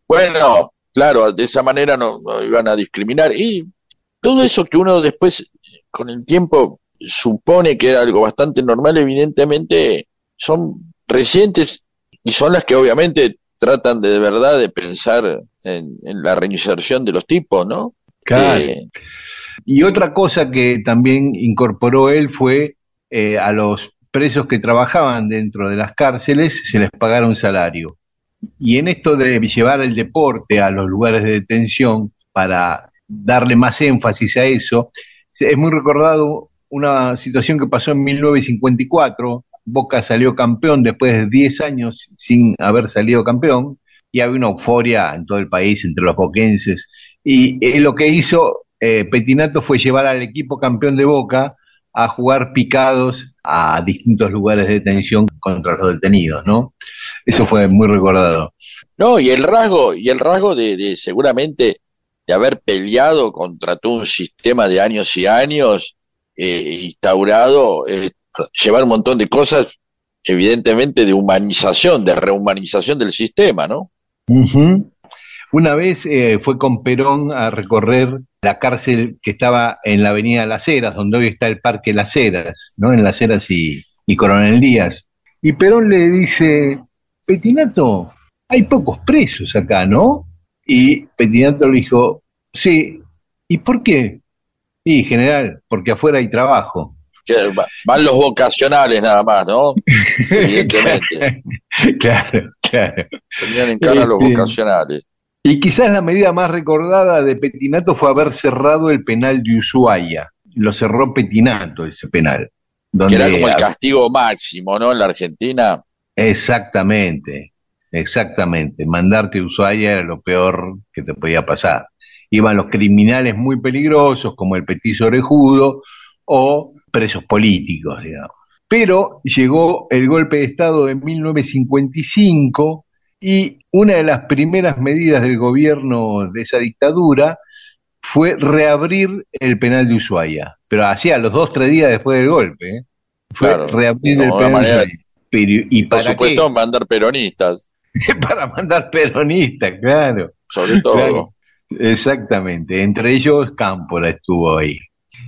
Speaker 2: Bueno, claro, de esa manera no, no iban a discriminar. Y todo eso que uno después, con el tiempo, supone que era algo bastante normal, evidentemente son recientes y son las que obviamente tratan de, de verdad de pensar en, en la reinserción de los tipos, ¿no?
Speaker 1: Claro.
Speaker 2: Eh,
Speaker 1: Y otra cosa que también incorporó él fue eh, a los presos que trabajaban dentro de las cárceles se les pagara un salario. Y en esto de llevar el deporte a los lugares de detención para darle más énfasis a eso, es muy recordado una situación que pasó en 1954. Boca salió campeón después de 10 años sin haber salido campeón y había una euforia en todo el país entre los boquenses. Y eh, lo que hizo eh, Petinato fue llevar al equipo campeón de Boca a jugar picados a distintos lugares de detención contra los detenidos, ¿no? Eso fue muy recordado.
Speaker 2: No, y el rasgo, y el rasgo de, de seguramente de haber peleado contra todo un sistema de años y años eh, instaurado, eh, llevar un montón de cosas, evidentemente, de humanización, de rehumanización del sistema, ¿no?
Speaker 1: Ujú. Una vez eh, fue con Perón a recorrer la cárcel que estaba en la avenida Las Heras, donde hoy está el Parque Las Heras, ¿no? En Las Heras y, y Coronel Díaz. Y Perón le dice, Petinato, hay pocos presos acá, ¿no? Y Petinato le dijo, sí, ¿y por qué? Y general, porque afuera hay trabajo.
Speaker 2: Van los vocacionales nada más, ¿no? Evidentemente.
Speaker 1: claro, claro.
Speaker 2: Tenían en cara los
Speaker 1: Este,
Speaker 2: vocacionales.
Speaker 1: Y quizás la medida más recordada de Petinato fue haber cerrado el penal de Ushuaia. Lo cerró Petinato ese penal.
Speaker 2: Que era como el castigo máximo, ¿no? En la Argentina.
Speaker 1: Exactamente, exactamente. Mandarte a Ushuaia era lo peor que te podía pasar. Iban los criminales muy peligrosos, como el petiso orejudo, o presos políticos, digamos. Pero llegó el golpe de Estado de 1955 y una de las primeras medidas del gobierno de esa dictadura fue reabrir el penal de Ushuaia. Pero hacía los dos, tres días después del golpe. ¿eh? Fue
Speaker 2: Claro,
Speaker 1: reabrir el
Speaker 2: alguna
Speaker 1: penal de
Speaker 2: manera,
Speaker 1: Ushuaia. Pero, ¿Y
Speaker 2: Por
Speaker 1: para
Speaker 2: supuesto, mandar peronistas,
Speaker 1: qué? para mandar peronistas, claro.
Speaker 2: sobre todo.
Speaker 1: Claro. Exactamente, entre ellos Cámpora estuvo ahí.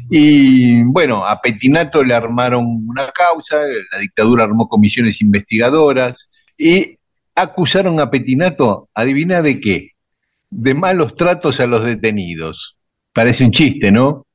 Speaker 1: Y bueno, a Petinato le armaron una causa, la dictadura armó comisiones investigadoras y acusaron a Petinato, adivina de qué, de malos tratos a los detenidos. Parece un chiste, ¿no?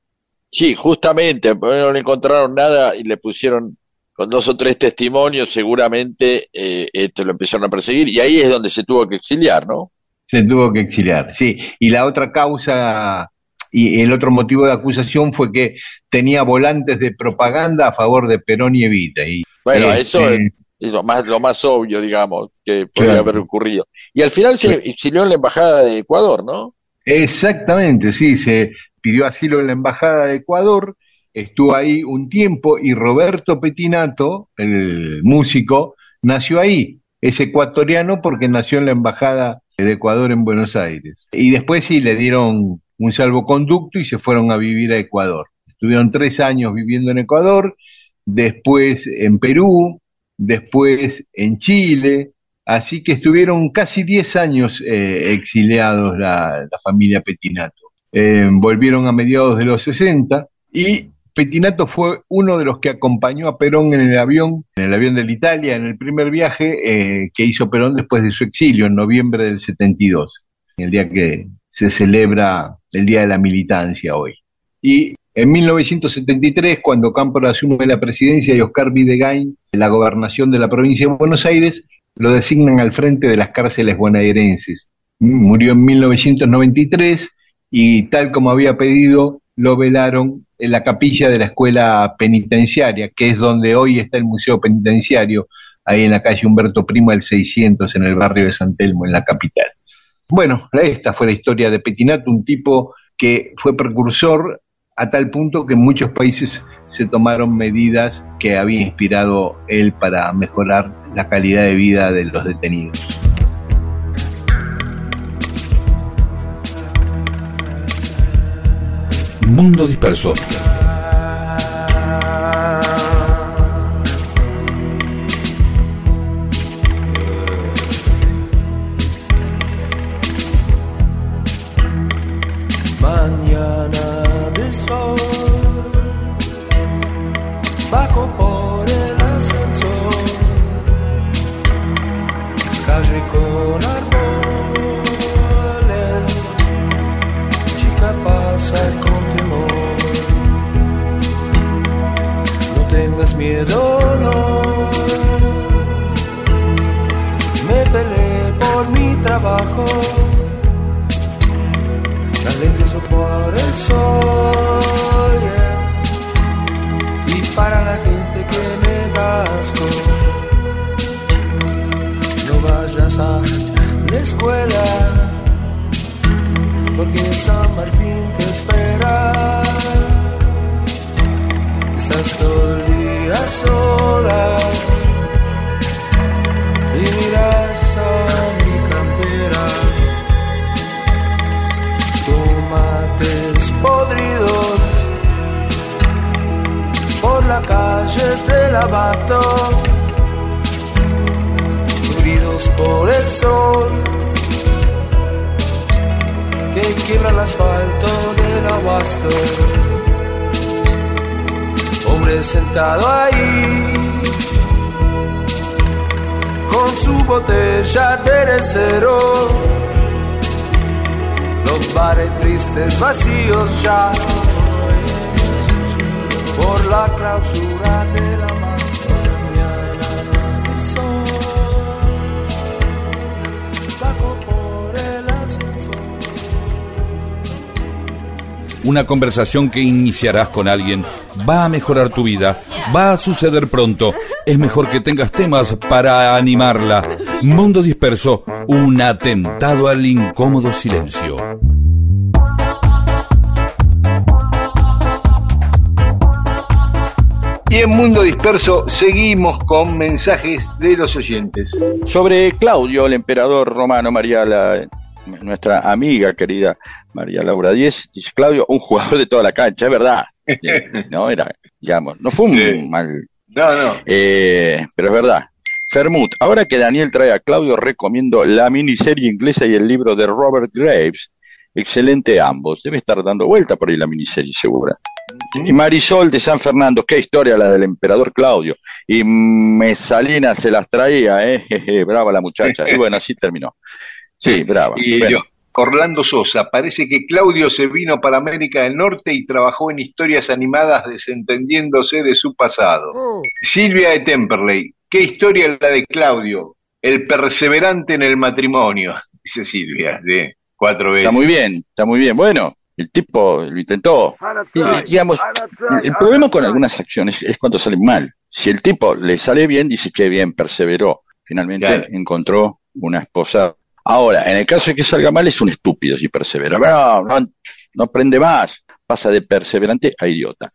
Speaker 2: Sí, justamente, no le encontraron nada y le pusieron con dos o tres testimonios, seguramente eh, este, lo empezaron a perseguir y ahí es donde se tuvo que exiliar, ¿no?
Speaker 1: Se tuvo que exiliar, sí. Y la otra causa y el otro motivo de acusación fue que tenía volantes de propaganda a favor de Perón y Evita. Y,
Speaker 2: Bueno,
Speaker 1: este,
Speaker 2: eso es, es lo más, lo más obvio, digamos, que podría
Speaker 1: Claro.
Speaker 2: haber ocurrido. Y al final se exilió en la embajada de Ecuador, ¿no?
Speaker 1: Exactamente, sí, se pidió asilo en la Embajada de Ecuador, estuvo ahí un tiempo y Roberto Petinato, el músico, nació ahí. Es ecuatoriano porque nació en la Embajada de Ecuador en Buenos Aires. Y después sí le dieron un salvoconducto y se fueron a vivir a Ecuador. Estuvieron tres años viviendo en Ecuador, después en Perú, después en Chile, así que estuvieron casi diez años eh, exiliados la, la familia Petinato. Eh, volvieron a mediados de los 60 y Petinato fue uno de los que acompañó a Perón en el avión, en el avión de la Italia, en el primer viaje eh, que hizo Perón después de su exilio, en noviembre del 72, el día que se celebra el Día de la Militancia hoy. Y en 1973, cuando Cámpora asume la presidencia y Oscar Videgain la gobernación de la provincia de Buenos Aires, lo designan al frente de las cárceles bonaerenses. Murió en 1993 y tal como había pedido, lo velaron en la capilla de la escuela penitenciaria, que es donde hoy está el Museo Penitenciario, ahí en la calle Humberto Primo, el 600, en el barrio de San Telmo, en la capital. Bueno, esta fue la historia de Petinato, un tipo que fue precursor a tal punto que en muchos países se tomaron medidas que había inspirado él para mejorar la calidad de vida de los detenidos.
Speaker 3: Mundo Disperso.
Speaker 7: Mañana miedo, no. Me peleé por mi trabajo. Regreso por el sol y para la gente que me rasco no vayas a la escuela porque San Martín te espera. Estás todo día sola. Y miras a mi campera. Tomates podridos por las calles del abato, ruidos por el sol que quiebra el asfalto del abasto. Hombre sentado ahí con su botella de cero los bares tristes vacíos ya por la clausura de la
Speaker 3: Una conversación que iniciarás con alguien va a mejorar tu vida, va a suceder pronto. Es mejor que tengas temas para animarla. Mundo disperso, un atentado al incómodo silencio.
Speaker 1: Y en Mundo Disperso seguimos con mensajes de los oyentes.
Speaker 2: Sobre Claudio, el emperador romano, María, la- nuestra amiga querida María Laura Díez, dice Claudio, un jugador de toda la cancha, es verdad. No era, digamos, no fue un
Speaker 1: Sí.
Speaker 2: mal,
Speaker 1: No, no.
Speaker 2: eh, pero es verdad. Fermut, ahora que Daniel trae a Claudio, recomiendo la miniserie inglesa y el libro de Robert Graves. Excelente ambos. Debe estar dando vuelta por ahí la miniserie, segura. Y Marisol de San Fernando, qué historia la del emperador Claudio. Y Mesalina se las traía, ¿eh? Jeje, brava la muchacha. Y bueno, así terminó. Sí, brava.
Speaker 1: Y
Speaker 2: Bueno,
Speaker 1: yo, Orlando Sosa, parece que Claudio se vino para América del Norte y trabajó en historias animadas desentendiéndose de su pasado. Silvia de Temperley, qué historia la de Claudio, el perseverante en el matrimonio, dice Silvia, sí, cuatro veces.
Speaker 2: está muy bien, está muy bien. Bueno, el tipo lo intentó. Y, digamos, el, el problema con algunas acciones es cuando salen mal. Si el tipo le sale bien, dice que bien, perseveró. Finalmente
Speaker 1: Claro.
Speaker 2: encontró una esposa. Ahora, en el caso de que salga mal, es un estúpido si persevera. No, no, no aprende más. Pasa de perseverante a idiota.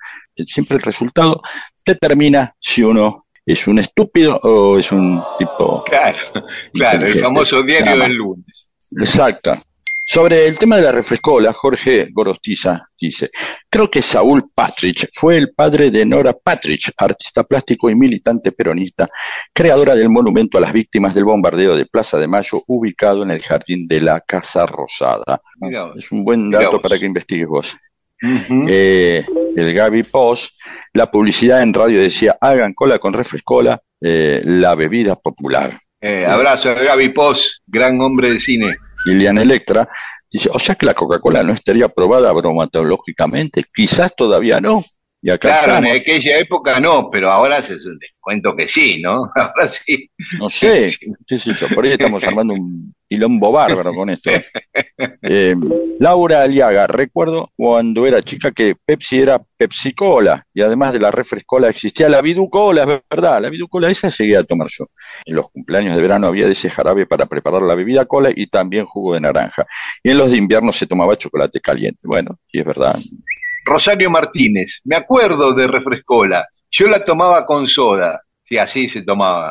Speaker 2: Siempre el resultado determina si uno es un estúpido o es un tipo
Speaker 1: Claro, claro, el famoso diario del lunes.
Speaker 2: Exacto. Sobre el tema de la refrescola, Jorge Gorostiza dice, creo que Saúl Patrick fue el padre de Nora Patrick, artista plástico y militante peronista, creadora del monumento a las víctimas del bombardeo de Plaza de Mayo, ubicado en el jardín de la Casa Rosada.
Speaker 1: Mirá.
Speaker 2: Es un buen dato para que investigues vos. Eh, el Gaby Post, la publicidad en radio decía, hagan cola con refrescola, eh, la bebida popular.
Speaker 1: Eh, abrazo a Gaby Pos, gran hombre de cine.
Speaker 2: Lilian Electra, dice, o sea que la Coca-Cola no estaría aprobada bromatológicamente, quizás todavía no. Y acá
Speaker 1: Claro, en aquella época no, pero ahora se cuento que sí, ¿no? Ahora sí.
Speaker 2: no sé, sé yo, por ahí estamos armando un quilombo bárbaro con esto. Eh, Laura Aliaga, recuerdo cuando era chica que Pepsi era Pepsi Cola y además de la refrescola existía la Viducola, es verdad, la Viducola esa llegué a tomar yo. En los cumpleaños de verano había de ese jarabe para preparar la bebida cola y también jugo de naranja. Y en los de invierno se tomaba chocolate caliente. Bueno, sí es verdad.
Speaker 1: Rosario Martínez, me acuerdo de refrescola. Yo la tomaba con soda. Sí, así se tomaba.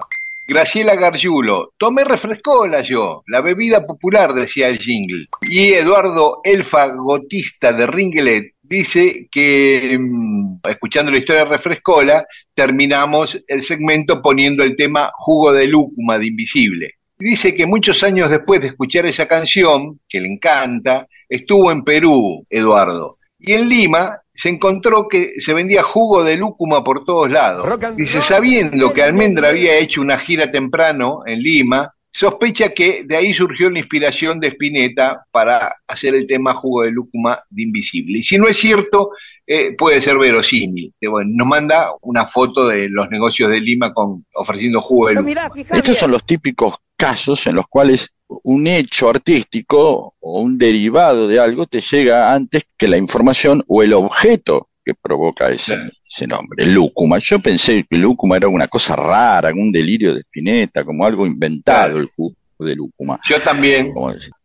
Speaker 1: Graciela Gargiulo, tomé refrescola yo, la bebida popular, decía el jingle. Y Eduardo Elfa Gotista de Ringlet dice que, mm, escuchando la historia de refrescola, terminamos el segmento poniendo el tema Jugo de Lúcuma de Invisible. Dice que muchos años después de escuchar esa canción, que le encanta, estuvo en Perú, Eduardo. Y en Lima se encontró que se vendía jugo de lúcuma por todos lados. Dice, sabiendo que Almendra había hecho una gira temprano en Lima, sospecha que de ahí surgió la inspiración de Spinetta para hacer el tema jugo de lúcuma de Invisible. Y si no es cierto, eh, puede ser verosímil. Bueno, nos manda una foto de los negocios de Lima con ofreciendo jugo de lúcuma.
Speaker 2: Estos son los típicos casos en los cuales un hecho artístico o un derivado de algo te llega antes que la información o el objeto que provoca ese, ese nombre, lúcuma. Yo pensé que lúcuma era una cosa rara, un delirio de Spinetta, como algo inventado el jugo de lúcuma.
Speaker 1: Yo también.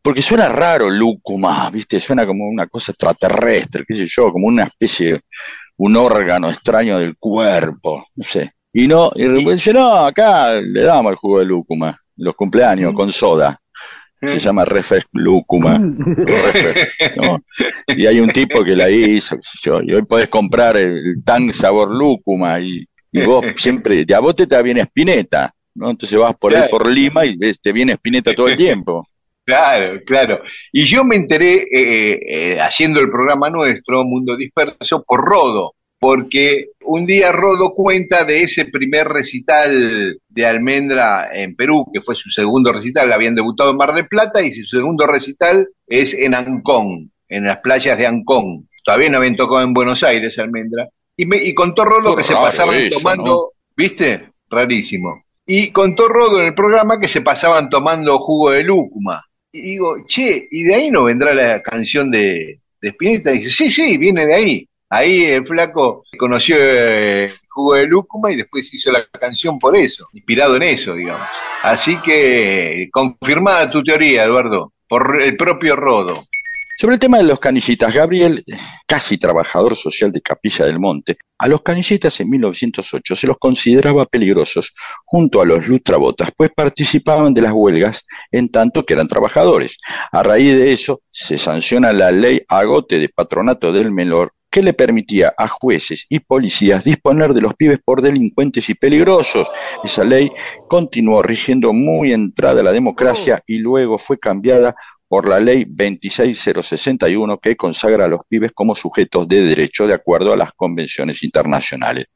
Speaker 2: Porque suena raro lúcuma, ¿viste? Suena como una cosa extraterrestre, qué sé yo, como una especie, un órgano extraño del cuerpo, no sé. Y no, y repente dice, no, acá le damos el jugo de lúcuma, los cumpleaños con soda. Se llama refresco lúcuma. Y hay un tipo que la hizo, y hoy podés comprar el tan sabor lúcuma y, y vos siempre, ya vos te, te viene espineta, ¿no? Entonces vas por ahí
Speaker 1: Claro.
Speaker 2: por Lima y ves, te viene espineta todo el tiempo.
Speaker 1: Claro, claro. Y yo me enteré eh, eh, haciendo el programa nuestro, Mundo Disperso, por Rodo, porque un día Rodo cuenta de ese primer recital de Almendra en Perú, que fue su segundo recital, habían debutado en Mar del Plata y su segundo recital es en Ancón, en las playas de Ancón. Todavía no habían tocado en Buenos Aires, Almendra. Y, me, y contó Rodo
Speaker 2: Qué
Speaker 1: que se pasaban
Speaker 2: eso,
Speaker 1: tomando, ¿viste? Rarísimo. Y contó Rodo en el programa que se pasaban tomando jugo de lúcuma. Y digo, che, ¿y de ahí no vendrá la canción de, de Spinetta? Y dice, sí, sí, viene de ahí. Ahí el flaco conoció eh, el jugo de lúcuma y después hizo la canción por eso, inspirado en eso, digamos. Así que, confirmada tu teoría, Eduardo, por el propio Rodo.
Speaker 2: Sobre el tema de los canillitas, Gabriel, casi trabajador social de Capilla del Monte, a los canillitas en 1908 se los consideraba peligrosos junto a los lustrabotas, pues participaban de las huelgas en tanto que eran trabajadores. A raíz de eso se sanciona la ley Agote de Patronato del Menor que le permitía a jueces y policías disponer de los pibes por delincuentes y peligrosos. Esa ley continuó rigiendo muy entrada la democracia y luego fue cambiada por la ley 26061 que consagra a los pibes como sujetos de derecho de acuerdo a las convenciones internacionales.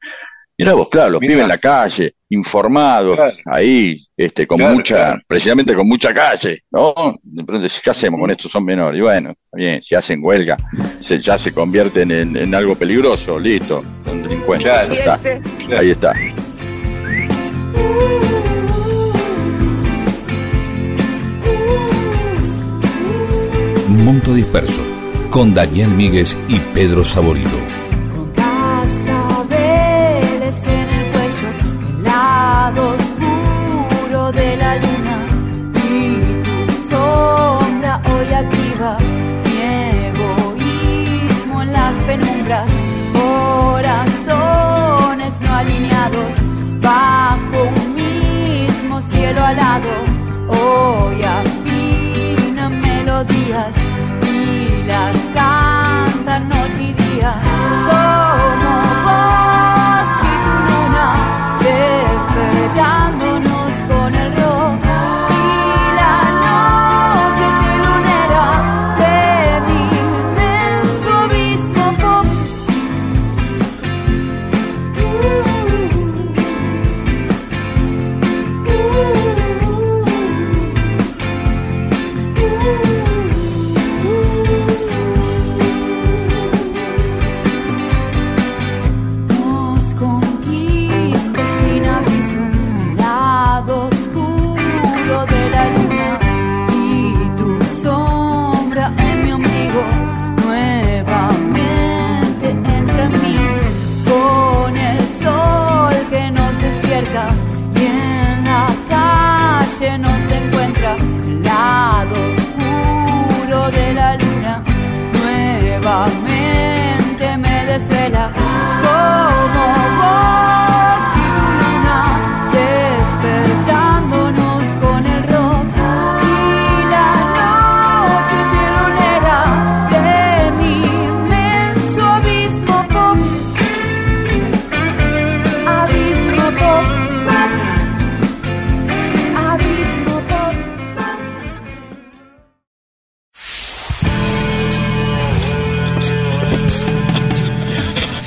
Speaker 2: Mira vos, claro, los
Speaker 1: Mirá.
Speaker 2: pibes en la calle, informados,
Speaker 1: Claro.
Speaker 2: ahí, este, con
Speaker 1: Claro,
Speaker 2: mucha,
Speaker 1: claro.
Speaker 2: precisamente con mucha calle, ¿no? De pronto, ¿qué hacemos con estos? Son menores. Y bueno, está bien, si hacen huelga, se, ya se convierten en, en algo peligroso, listo, son delincuentes,
Speaker 1: Claro.
Speaker 2: ya está.
Speaker 1: Claro.
Speaker 2: Ahí está.
Speaker 3: Monto Disperso, con Daniel Míguez y Pedro Saborido.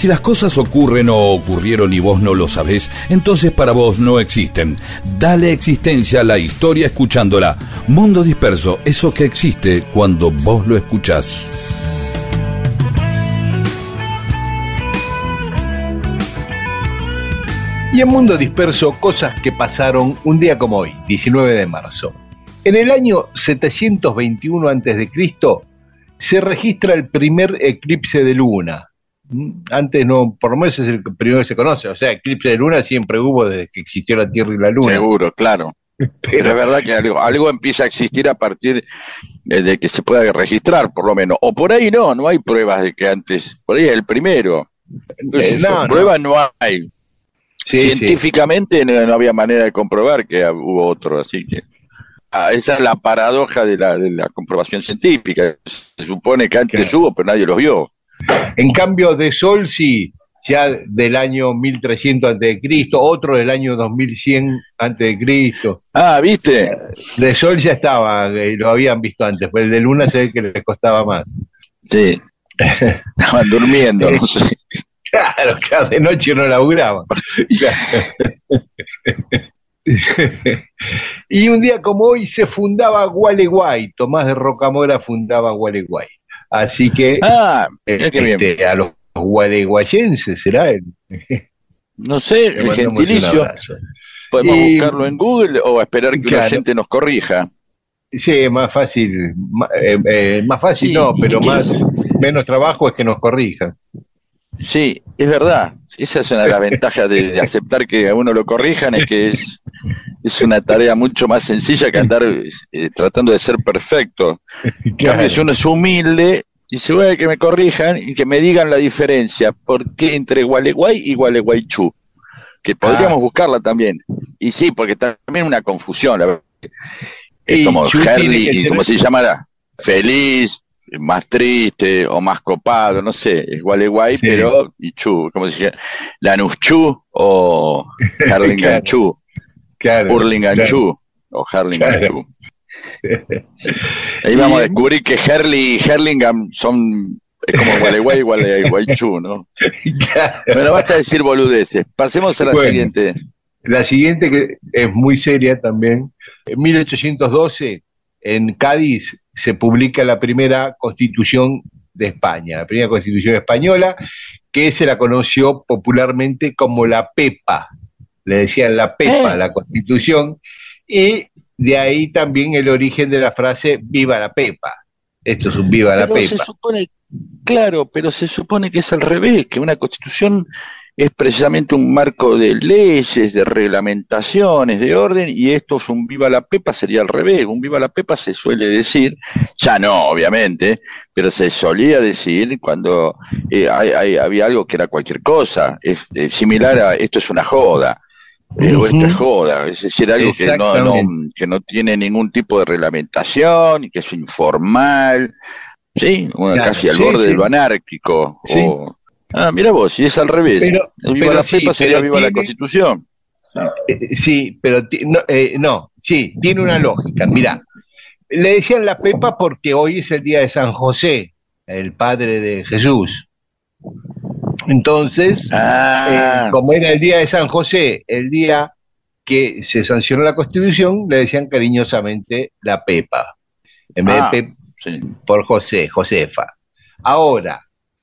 Speaker 3: Si las cosas ocurren o ocurrieron y vos no lo sabés, entonces para vos no existen. Dale existencia a la historia escuchándola. Mundo disperso, eso que existe cuando vos lo escuchás.
Speaker 1: Y en Mundo Disperso, cosas que pasaron un día como hoy, 19 de marzo. En el año 721 a.C. se registra el primer eclipse de luna. Antes no, por lo menos es el primero que se conoce, o sea, eclipse de luna siempre hubo desde que existió la Tierra y la Luna.
Speaker 2: Seguro, claro. Pero es verdad que algo, algo empieza a existir a partir de que se pueda registrar, por lo menos. O por ahí no, no hay pruebas de que antes, por ahí es el primero.
Speaker 1: Eh, no,
Speaker 2: pruebas no hay.
Speaker 1: Sí, sí.
Speaker 2: Científicamente no, no había manera de comprobar que hubo otro, así que ah, esa es la paradoja de la, de la comprobación científica. Se supone que antes
Speaker 1: Claro.
Speaker 2: hubo, pero nadie los vio.
Speaker 1: En cambio, de Sol sí, ya del año 1300 a.C., otro del año 2100 a.C.
Speaker 2: Ah, ¿viste?
Speaker 1: De Sol ya estaba, eh, lo habían visto antes, pero el de Luna se ve que les costaba más.
Speaker 2: Sí. Estaban durmiendo, no sé.
Speaker 1: Claro, claro, de noche no laburaban. y un día como hoy se fundaba Gualeguay, Tomás de Rocamora fundaba Gualeguay. Así que
Speaker 2: Ah, bien.
Speaker 1: este, a los gualeguayenses será el,
Speaker 2: No sé, el gentilicio. Podemos
Speaker 1: Y-
Speaker 2: buscarlo en Google o esperar que
Speaker 1: Claro.
Speaker 2: oyente nos corrija.
Speaker 1: Sí, más fácil, eh, eh, más fácil
Speaker 2: Sí,
Speaker 1: no, pero
Speaker 2: ¿y qué
Speaker 1: más menos trabajo es que nos corrijan.
Speaker 2: Sí, es verdad. Esa es una de las ventajas de, de aceptar que a uno lo corrijan, es que es, es una tarea mucho más sencilla que andar eh, tratando de ser perfecto. Cambio, si uno es humilde, dice, bueno, que me corrijan y que me digan la diferencia, ¿por qué entre Gualeguay y Gualeguaychú? Que podríamos
Speaker 1: Ah.
Speaker 2: buscarla también. Y sí, porque también una confusión. la verdad. Es
Speaker 1: Y
Speaker 2: como Herli, como se llamará, feliz, más triste o más copado, no sé, es Gualeguay,
Speaker 1: Sí.
Speaker 2: pero y Chu, como se llama, Lanuschu o Harlingan Chu,
Speaker 1: Claro,
Speaker 2: Hurlingan
Speaker 1: claro.
Speaker 2: Chu o Harlingan
Speaker 1: Claro.
Speaker 2: Chu. Ahí vamos a descubrir que Herli y Herlingham son es como Gualeguay Gualeguaychú, ¿no?
Speaker 1: Claro.
Speaker 2: Bueno, basta decir boludeces. Pasemos a la
Speaker 1: Bueno.
Speaker 2: siguiente.
Speaker 1: La siguiente que es muy seria también. En 1812, en Cádiz, se publica la primera constitución de España, la primera constitución española, que se la conoció popularmente como la PEPA. Le decían la PEPA,
Speaker 2: Eh.
Speaker 1: la constitución, y de ahí también el origen de la frase Viva la PEPA. Esto es un Viva la
Speaker 2: Pero se
Speaker 1: PEPA.
Speaker 2: supone, claro, pero se supone que es al revés, que una constitución es precisamente un marco de leyes, de reglamentaciones, de orden, y esto es un viva la pepa, sería al revés. Un viva la pepa se suele decir, ya no, obviamente, pero se solía decir cuando eh, hay- hay- había algo que era cualquier cosa, es, es similar a esto es una joda. Eh, o esto es joda, es decir, algo que no, que no tiene ningún tipo de reglamentación y que es informal. Sí, bueno,
Speaker 1: Claro,
Speaker 2: casi al
Speaker 1: sí,
Speaker 2: borde
Speaker 1: sí.
Speaker 2: de lo anárquico.
Speaker 1: Sí.
Speaker 2: o- Ah, mira vos, si es al revés.
Speaker 1: Pero-
Speaker 2: viva
Speaker 1: pero
Speaker 2: la Pepa sería
Speaker 1: pero
Speaker 2: viva la Constitución.
Speaker 1: Eh, Sí, pero no, eh, no, sí, tiene una lógica. Mira, le decían la Pepa porque hoy es el día de San José, el padre de Jesús. Entonces,
Speaker 2: Ah,
Speaker 1: eh, como era el día de San José, el día que se sancionó la Constitución, le decían cariñosamente la Pepa, en vez
Speaker 2: Ah.
Speaker 1: de Pep
Speaker 2: sí.
Speaker 1: por José, Josefa. Ahora,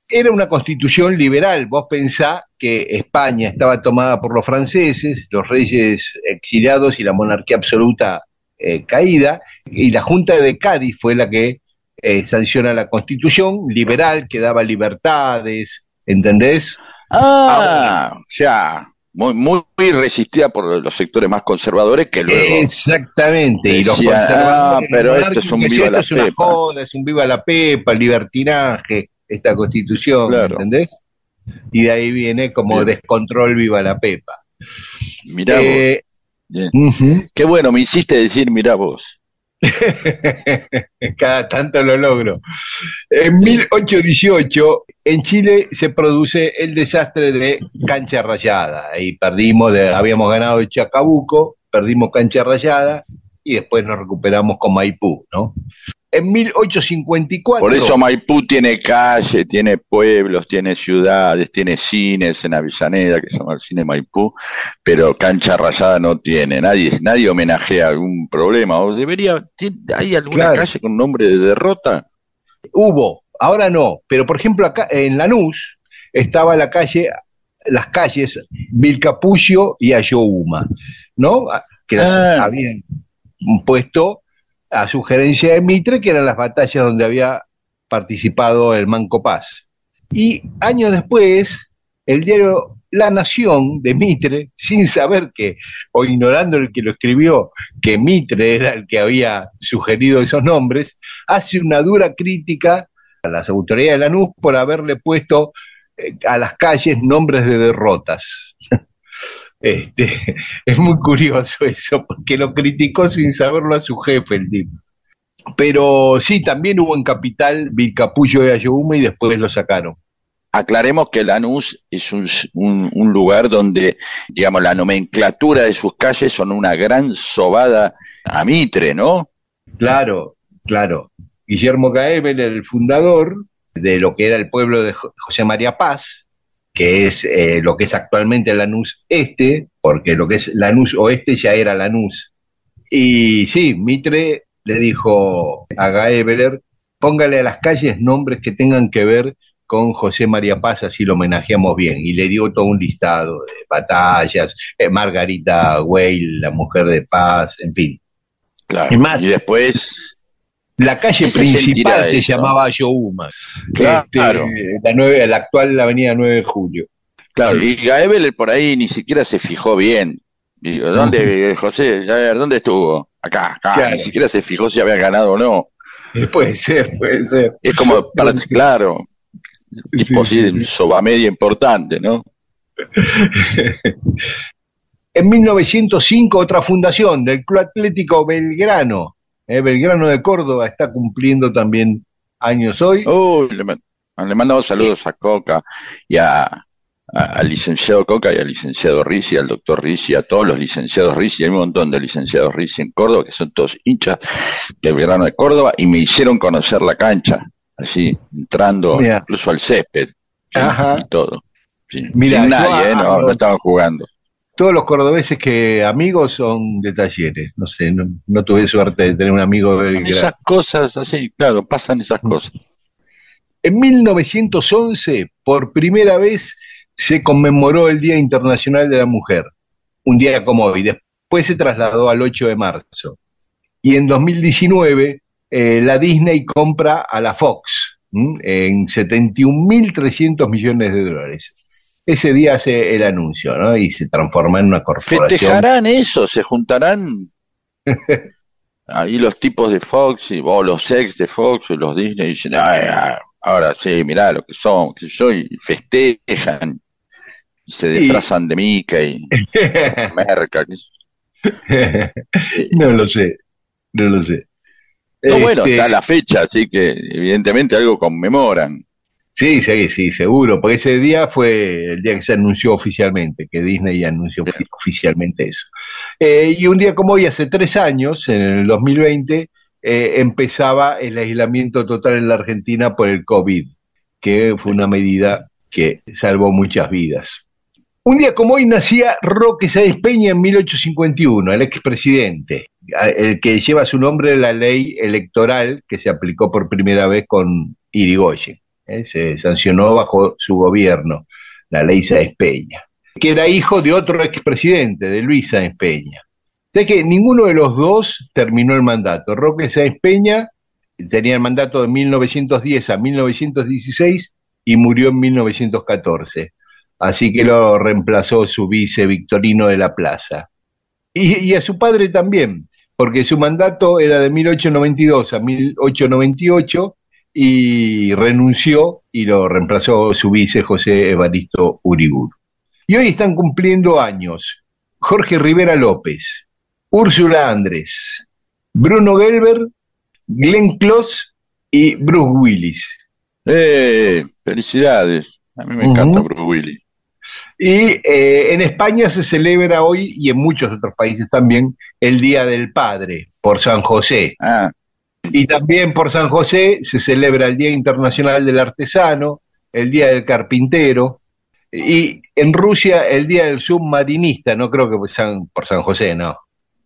Speaker 1: era una constitución liberal. Vos pensá que España estaba tomada por los franceses, los reyes exiliados y la monarquía absoluta eh, caída, y la Junta de Cádiz fue la que eh, sanciona la constitución liberal que daba libertades, ¿entendés?
Speaker 2: Ah, o sea, muy, muy resistida por los sectores más conservadores que luego.
Speaker 1: Exactamente, y los
Speaker 2: Decía,
Speaker 1: conservadores,
Speaker 2: ah, pero esto es un viva
Speaker 1: esto
Speaker 2: la
Speaker 1: es una
Speaker 2: pepa.
Speaker 1: joda, es un viva la pepa, libertinaje, esta constitución,
Speaker 2: Claro.
Speaker 1: ¿entendés? Y de ahí viene como descontrol viva la pepa.
Speaker 2: Mirá vos.
Speaker 1: Eh, ujú.
Speaker 2: Qué bueno, me hiciste decir, mirá vos.
Speaker 1: Cada tanto lo logro. En 1818, en Chile se produce el desastre de Cancha Rayada. Ahí perdimos, de- habíamos ganado Chacabuco, perdimos Cancha Rayada y después nos recuperamos con Maipú, ¿no? En 1854.
Speaker 2: Por eso Maipú tiene calle, tiene pueblos, tiene ciudades, tiene cines en Avellaneda, que se llama el cine Maipú, pero cancha rayada no tiene. Nadie, nadie homenajea algún problema. ¿O debería, ¿Hay alguna
Speaker 1: Claro.
Speaker 2: calle con nombre de derrota?
Speaker 1: Hubo, ahora no, pero por ejemplo acá en Lanús estaba la calle, las calles Vilcapullo y Ayohuma, ¿no? Que las
Speaker 2: Ah.
Speaker 1: habían puesto a sugerencia de Mitre, que eran las batallas donde había participado el Manco Paz. Y años después, el diario La Nación de Mitre, sin saber que, o ignorando el que lo escribió, que Mitre era el que había sugerido esos nombres, hace una dura crítica a las autoridades de Lanús por haberle puesto eh, a las calles nombres de derrotas. Este, es muy curioso eso, porque lo criticó sin saberlo a su jefe el tipo. Pero sí, también hubo en Capital Vilcapullo de Ayohuma y después lo sacaron.
Speaker 2: Aclaremos que Lanús es un, un- un lugar donde, digamos, la nomenclatura de sus calles son una gran sobada a Mitre, ¿no?
Speaker 1: Claro, claro. Guillermo Gaebel, el fundador de lo que era el pueblo de Jo- José María Paz, que es eh, lo que es actualmente Lanús Este, porque lo que es Lanús Oeste ya era Lanús. Y sí, Mitre le dijo a Gaebeler, póngale a las calles nombres que tengan que ver con José María Paz, así lo homenajeamos bien. Y le dio todo un listado de batallas, eh, Margarita Weil, la mujer de paz, en fin.
Speaker 2: Claro.
Speaker 1: Es más,
Speaker 2: y después,
Speaker 1: La calle
Speaker 2: ¿Qué se sentirá
Speaker 1: principal se llamaba Yohuma.
Speaker 2: Claro.
Speaker 1: Este, la, la actual Avenida 9 de Julio.
Speaker 2: claro, y Gaebel por ahí ni siquiera se fijó bien. Digo, ¿dónde, José? A ver, ¿dónde estuvo? Acá, acá.
Speaker 1: Claro.
Speaker 2: Ni siquiera se fijó si había ganado o no.
Speaker 1: Puede ser, puede ser.
Speaker 2: Es como, para,
Speaker 1: Sí.
Speaker 2: claro,
Speaker 1: Sí,
Speaker 2: así,
Speaker 1: sí, sí.
Speaker 2: sobamedia importante, ¿no?
Speaker 1: En 1905, otra fundación del Club Atlético Belgrano. Eh, Belgrano de Córdoba está cumpliendo también años hoy.
Speaker 2: Uy, le, le mandamos saludos a Coca y a, a- al licenciado Coca y al licenciado Rizzi, al doctor Rizzi, a todos los licenciados Rizzi, hay un montón de licenciados Rizzi en Córdoba que son todos hinchas del verano de Córdoba y me hicieron conocer la cancha, así, entrando
Speaker 1: Mira.
Speaker 2: incluso al césped ¿sí?
Speaker 1: Ajá.
Speaker 2: y todo. Sí.
Speaker 1: Mira,
Speaker 2: Sin nadie,
Speaker 1: a-
Speaker 2: ¿eh? no, no
Speaker 1: los-
Speaker 2: estaban jugando.
Speaker 1: Todos los cordobeses que amigos son de talleres. No sé, no, no tuve suerte de tener un amigo de.
Speaker 2: Esas cosas así, claro, pasan esas cosas.
Speaker 1: En 1911, por primera vez, se conmemoró el Día Internacional de la Mujer, un día como hoy. Después se trasladó al 8 de marzo. Y en 2019, eh, la Disney compra a la Fox ¿m? en 71.300 millones de dólares. Ese día hace el anuncio, ¿no? Y se transforma en una corporación.
Speaker 2: ¿Festejarán eso? ¿Se juntarán? Ahí los tipos de Fox y, o los ex de Fox o los Disney dicen, "Ay, ay, ahora sí, mirá lo que son, que yo, y festejan, y se
Speaker 1: Y-
Speaker 2: disfrazan de Mickey, merca, que-
Speaker 1: no lo sé, no lo sé.
Speaker 2: No, bueno,
Speaker 1: Este,
Speaker 2: está la fecha, así que evidentemente algo conmemoran.
Speaker 1: Sí, sí, sí, seguro, porque ese día fue el día que se anunció oficialmente, que Disney anunció oficialmente eso. Eh, y un día como hoy, hace tres años, en el 2020, eh, empezaba el aislamiento total en la Argentina por el COVID, que fue una medida que salvó muchas vidas. Un día como hoy nacía Roque Sáenz Peña en 1851, el expresidente, el que lleva su nombre la ley electoral que se aplicó por primera vez con Irigoyen. ¿Eh? Se sancionó bajo su gobierno la ley Sáenz Peña, que era hijo de otro expresidente, de Luis Sáenz Peña. Sea que ninguno de los dos terminó el mandato. Roque Sáenz Peña tenía el mandato de 1910 a 1916 y murió en 1914. Así que lo reemplazó su vice Victorino de la Plaza. Y, y a su padre también, porque su mandato era de 1892 a 1898 y renunció y lo reemplazó su vice José Evaristo Uriburu. Y hoy están cumpliendo años Jorge Rivera López, Úrsula Andrés, Bruno Gelber, Glenn Close y Bruce Willis.
Speaker 2: ¡Eh! ¡Felicidades! A mí me encanta Bruce Willis.
Speaker 1: Y eh, en España se celebra hoy, y en muchos otros países también, el Día del Padre, por San José.
Speaker 2: Ah,
Speaker 1: Y también por San José se celebra el Día Internacional del Artesano, el Día del Carpintero, y en Rusia el Día del Submarinista, no creo que por San, por San José, no.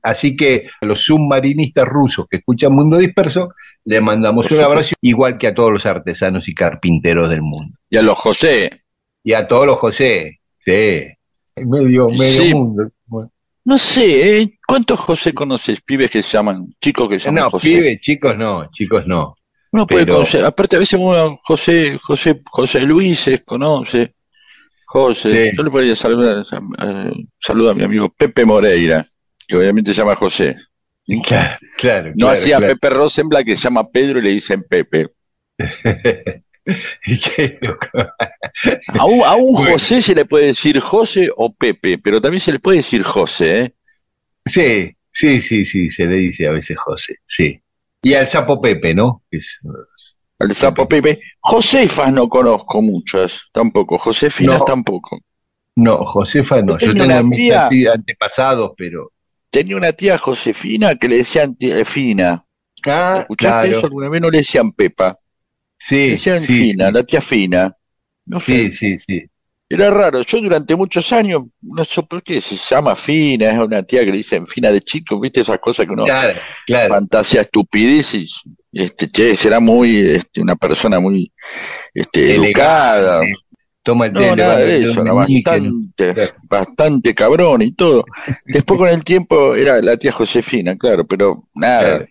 Speaker 1: Así que a los submarinistas rusos que escuchan Mundo Disperso, le mandamos un abrazo, igual que a todos los artesanos y carpinteros del mundo.
Speaker 2: y a los José.
Speaker 1: Y a todos los José, sí. Medio, medio
Speaker 2: Sí.
Speaker 1: mundo. Bueno.
Speaker 2: No sé, ¿eh? ¿cuántos José conoces? Pibes que se llaman, chicos que se llaman
Speaker 1: No,
Speaker 2: José.
Speaker 1: pibes, chicos no, chicos no.
Speaker 2: Uno puede
Speaker 1: pero-
Speaker 2: conocer, aparte a veces uno, José, José, José Luises conoce, José,
Speaker 1: Sí.
Speaker 2: yo le podría saludar, eh, saludo a mi amigo Pepe Moreira, que obviamente se llama José.
Speaker 1: Claro, claro.
Speaker 2: No
Speaker 1: claro,
Speaker 2: hacía
Speaker 1: claro.
Speaker 2: Pepe Rosenblatt que se llama Pedro y le dicen Pepe. A un, a un
Speaker 1: Bueno.
Speaker 2: José se le puede decir José o Pepe, pero también se le puede decir José, ¿eh?
Speaker 1: Sí, sí, sí, sí, se le dice a veces José, sí. Y al sapo Pepe, ¿no? Es-
Speaker 2: Al sapo Pepe. Josefas no conozco muchas, tampoco. Josefinas
Speaker 1: No.
Speaker 2: tampoco.
Speaker 1: no, Josefa no.
Speaker 2: Yo tengo una
Speaker 1: mis
Speaker 2: tía-
Speaker 1: antepasados, pero.
Speaker 2: Tenía una tía Josefina que le decían tía- Fina.
Speaker 1: Ah,
Speaker 2: ¿Escuchaste
Speaker 1: claro.
Speaker 2: eso alguna vez? No le decían Pepa,
Speaker 1: Sí, sí,
Speaker 2: Fina,
Speaker 1: sí,
Speaker 2: la tía Fina. No sé,
Speaker 1: sí, sí, sí.
Speaker 2: era raro. Yo durante muchos años, no sé por qué se llama Fina, es una tía que le dicen Fina de chico, ¿viste? Esas cosas que uno
Speaker 1: Claro, claro.
Speaker 2: fantasía estupideces. Este, che, será muy, este, una persona muy, este, educada.
Speaker 1: Toma el
Speaker 2: No, nada de eso, bastante,
Speaker 1: Claro.
Speaker 2: bastante cabrón y todo. Después con el tiempo era la tía Josefina, claro, pero nada,
Speaker 1: Claro.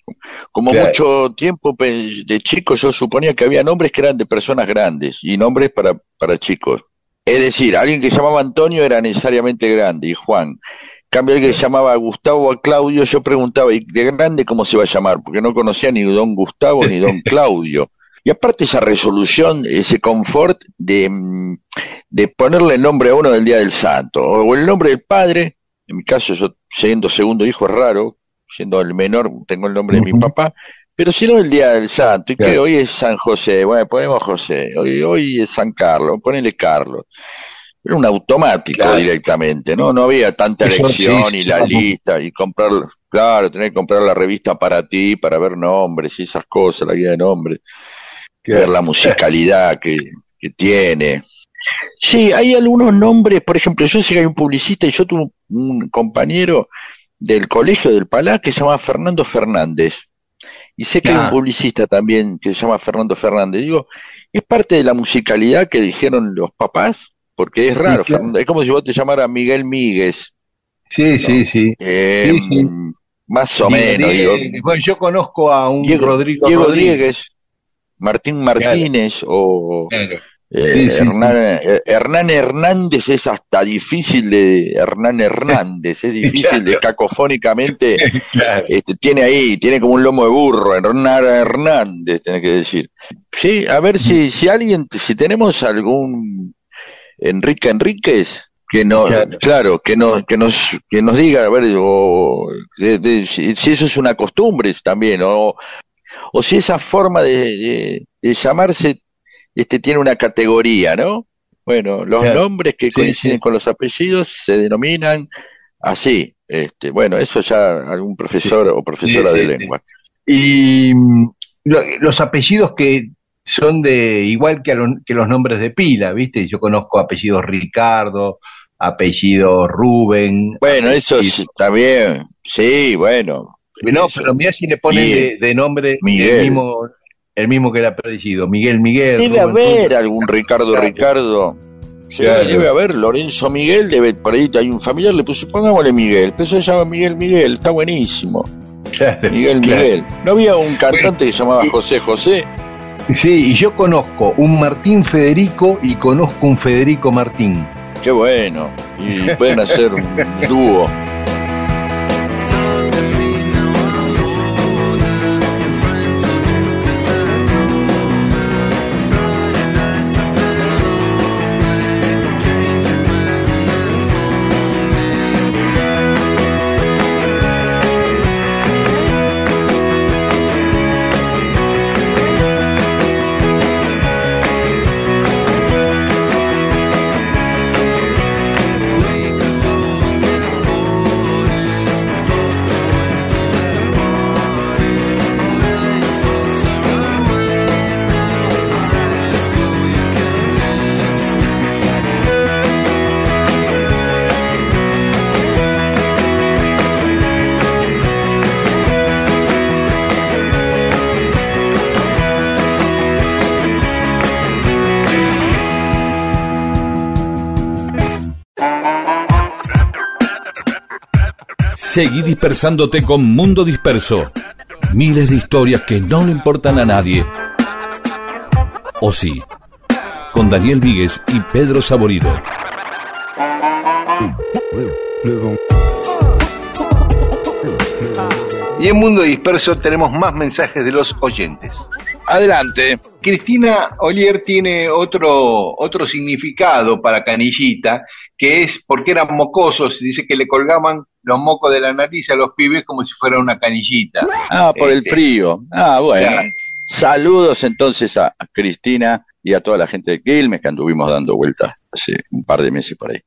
Speaker 2: como
Speaker 1: Claro.
Speaker 2: mucho tiempo pe- de chico yo suponía que había nombres que eran de personas grandes y nombres para, para chicos. Es decir, alguien que se llamaba Antonio era necesariamente grande y Juan. En cambio, alguien que se llamaba Gustavo o Claudio, yo preguntaba, ¿y de grande cómo se va a llamar? Porque no conocía ni don Gustavo ni don Claudio. Y aparte esa resolución, ese confort de, mm, de ponerle el nombre a uno del Día del Santo, o el nombre del padre, en mi caso yo siendo segundo hijo es raro, siendo el menor tengo el nombre de mi papá, pero si no el Día del Santo, y que
Speaker 1: Claro.
Speaker 2: hoy es San José, bueno, ponemos José, hoy, hoy es San Carlos, ponele Carlos. Era un automático
Speaker 1: Claro.
Speaker 2: directamente, ¿no? No había tanta elección
Speaker 1: sí,
Speaker 2: y la lista y comprar, claro, tener que comprar la revista para ti, para ver nombres y esas cosas, la guía de nombres ver la musicalidad que, que tiene. Sí, hay algunos nombres, por ejemplo, yo sé que hay un publicista y yo tuve un, compañero del colegio del Palá que se llama Fernando Fernández. Y sé que hay
Speaker 1: Ah.
Speaker 2: un publicista también que se llama Fernando Fernández. Digo, es parte de la musicalidad que dijeron los papás, porque es raro.
Speaker 1: Sí, claro.
Speaker 2: Fernando- es como si vos te llamaras Miguel Míguez.
Speaker 1: Sí, sí, sí.
Speaker 2: Eh,
Speaker 1: Sí, sí.
Speaker 2: Más o
Speaker 1: Diego
Speaker 2: menos, digo.
Speaker 1: Bueno, yo conozco a un
Speaker 2: Diego,
Speaker 1: Rodrigo
Speaker 2: Diego
Speaker 1: Rodríguez.
Speaker 2: Martín Martínez o
Speaker 1: Claro.
Speaker 2: eh,
Speaker 1: Sí, sí,
Speaker 2: Hernán, eh, Hernán Hernández es hasta difícil de Hernán Hernández, es difícil de cacofónicamente,
Speaker 1: Claro.
Speaker 2: este, tiene ahí, tiene como un lomo de burro, Hernán Hernández, tiene que decir. Sí, a ver si, si alguien, si tenemos algún Enrique Enríquez, que no,
Speaker 1: Claro.
Speaker 2: claro, que nos, que nos, que nos diga, a ver, o, de- de- si, si eso es una costumbre también, o, o si esa forma de, de- de llamarse este, tiene una categoría, ¿no? Bueno, los
Speaker 1: Claro.
Speaker 2: nombres que
Speaker 1: Sí,
Speaker 2: coinciden
Speaker 1: sí.
Speaker 2: con los apellidos se denominan así. Este, bueno, eso ya algún profesor o profesora de lengua.
Speaker 1: Y mm, lo- los apellidos que son de igual que, a lo- que los nombres de pila, ¿viste? Yo conozco apellidos Ricardo, apellido Rubén.
Speaker 2: Bueno, eso
Speaker 1: apellido-
Speaker 2: está bien. Sí, bueno.
Speaker 1: No, pero mira si le ponen de, de nombre
Speaker 2: Miguel.
Speaker 1: el mismo, el mismo que el apellido, Miguel Miguel.
Speaker 2: Debe
Speaker 1: Rubén,
Speaker 2: haber
Speaker 1: Rubén.
Speaker 2: algún Ricardo. Ricardo. Sí,
Speaker 1: Claro.
Speaker 2: debe haber Lorenzo Miguel, debe, por ahí hay un familiar, le puso, pongámosle Miguel, pero eso se llama Miguel Miguel, está buenísimo.
Speaker 1: Claro,
Speaker 2: Miguel
Speaker 1: claro.
Speaker 2: Miguel. ¿No había un cantante que se llamaba
Speaker 1: y-
Speaker 2: José José?
Speaker 1: Sí, y yo conozco un Martín Federico y conozco un Federico Martín.
Speaker 2: Qué bueno. Y pueden hacer un dúo.
Speaker 3: Seguí dispersándote con Mundo Disperso. Miles de historias que no le importan a nadie. O sí. Con Daniel Víguez y Pedro Saborido.
Speaker 1: Y en Mundo Disperso tenemos más mensajes de los oyentes.
Speaker 2: Adelante.
Speaker 1: Cristina Olier tiene otro, otro significado para canillita, que es porque eran mocosos, dice que le colgaban los mocos de la nariz a los pibes como si fuera una canillita.
Speaker 2: Ah, por el
Speaker 1: Este,
Speaker 2: frío. Ah, bueno.
Speaker 1: Claro.
Speaker 2: Saludos entonces a Cristina y a toda la gente de Quilmes que anduvimos dando vueltas hace un par de meses por ahí.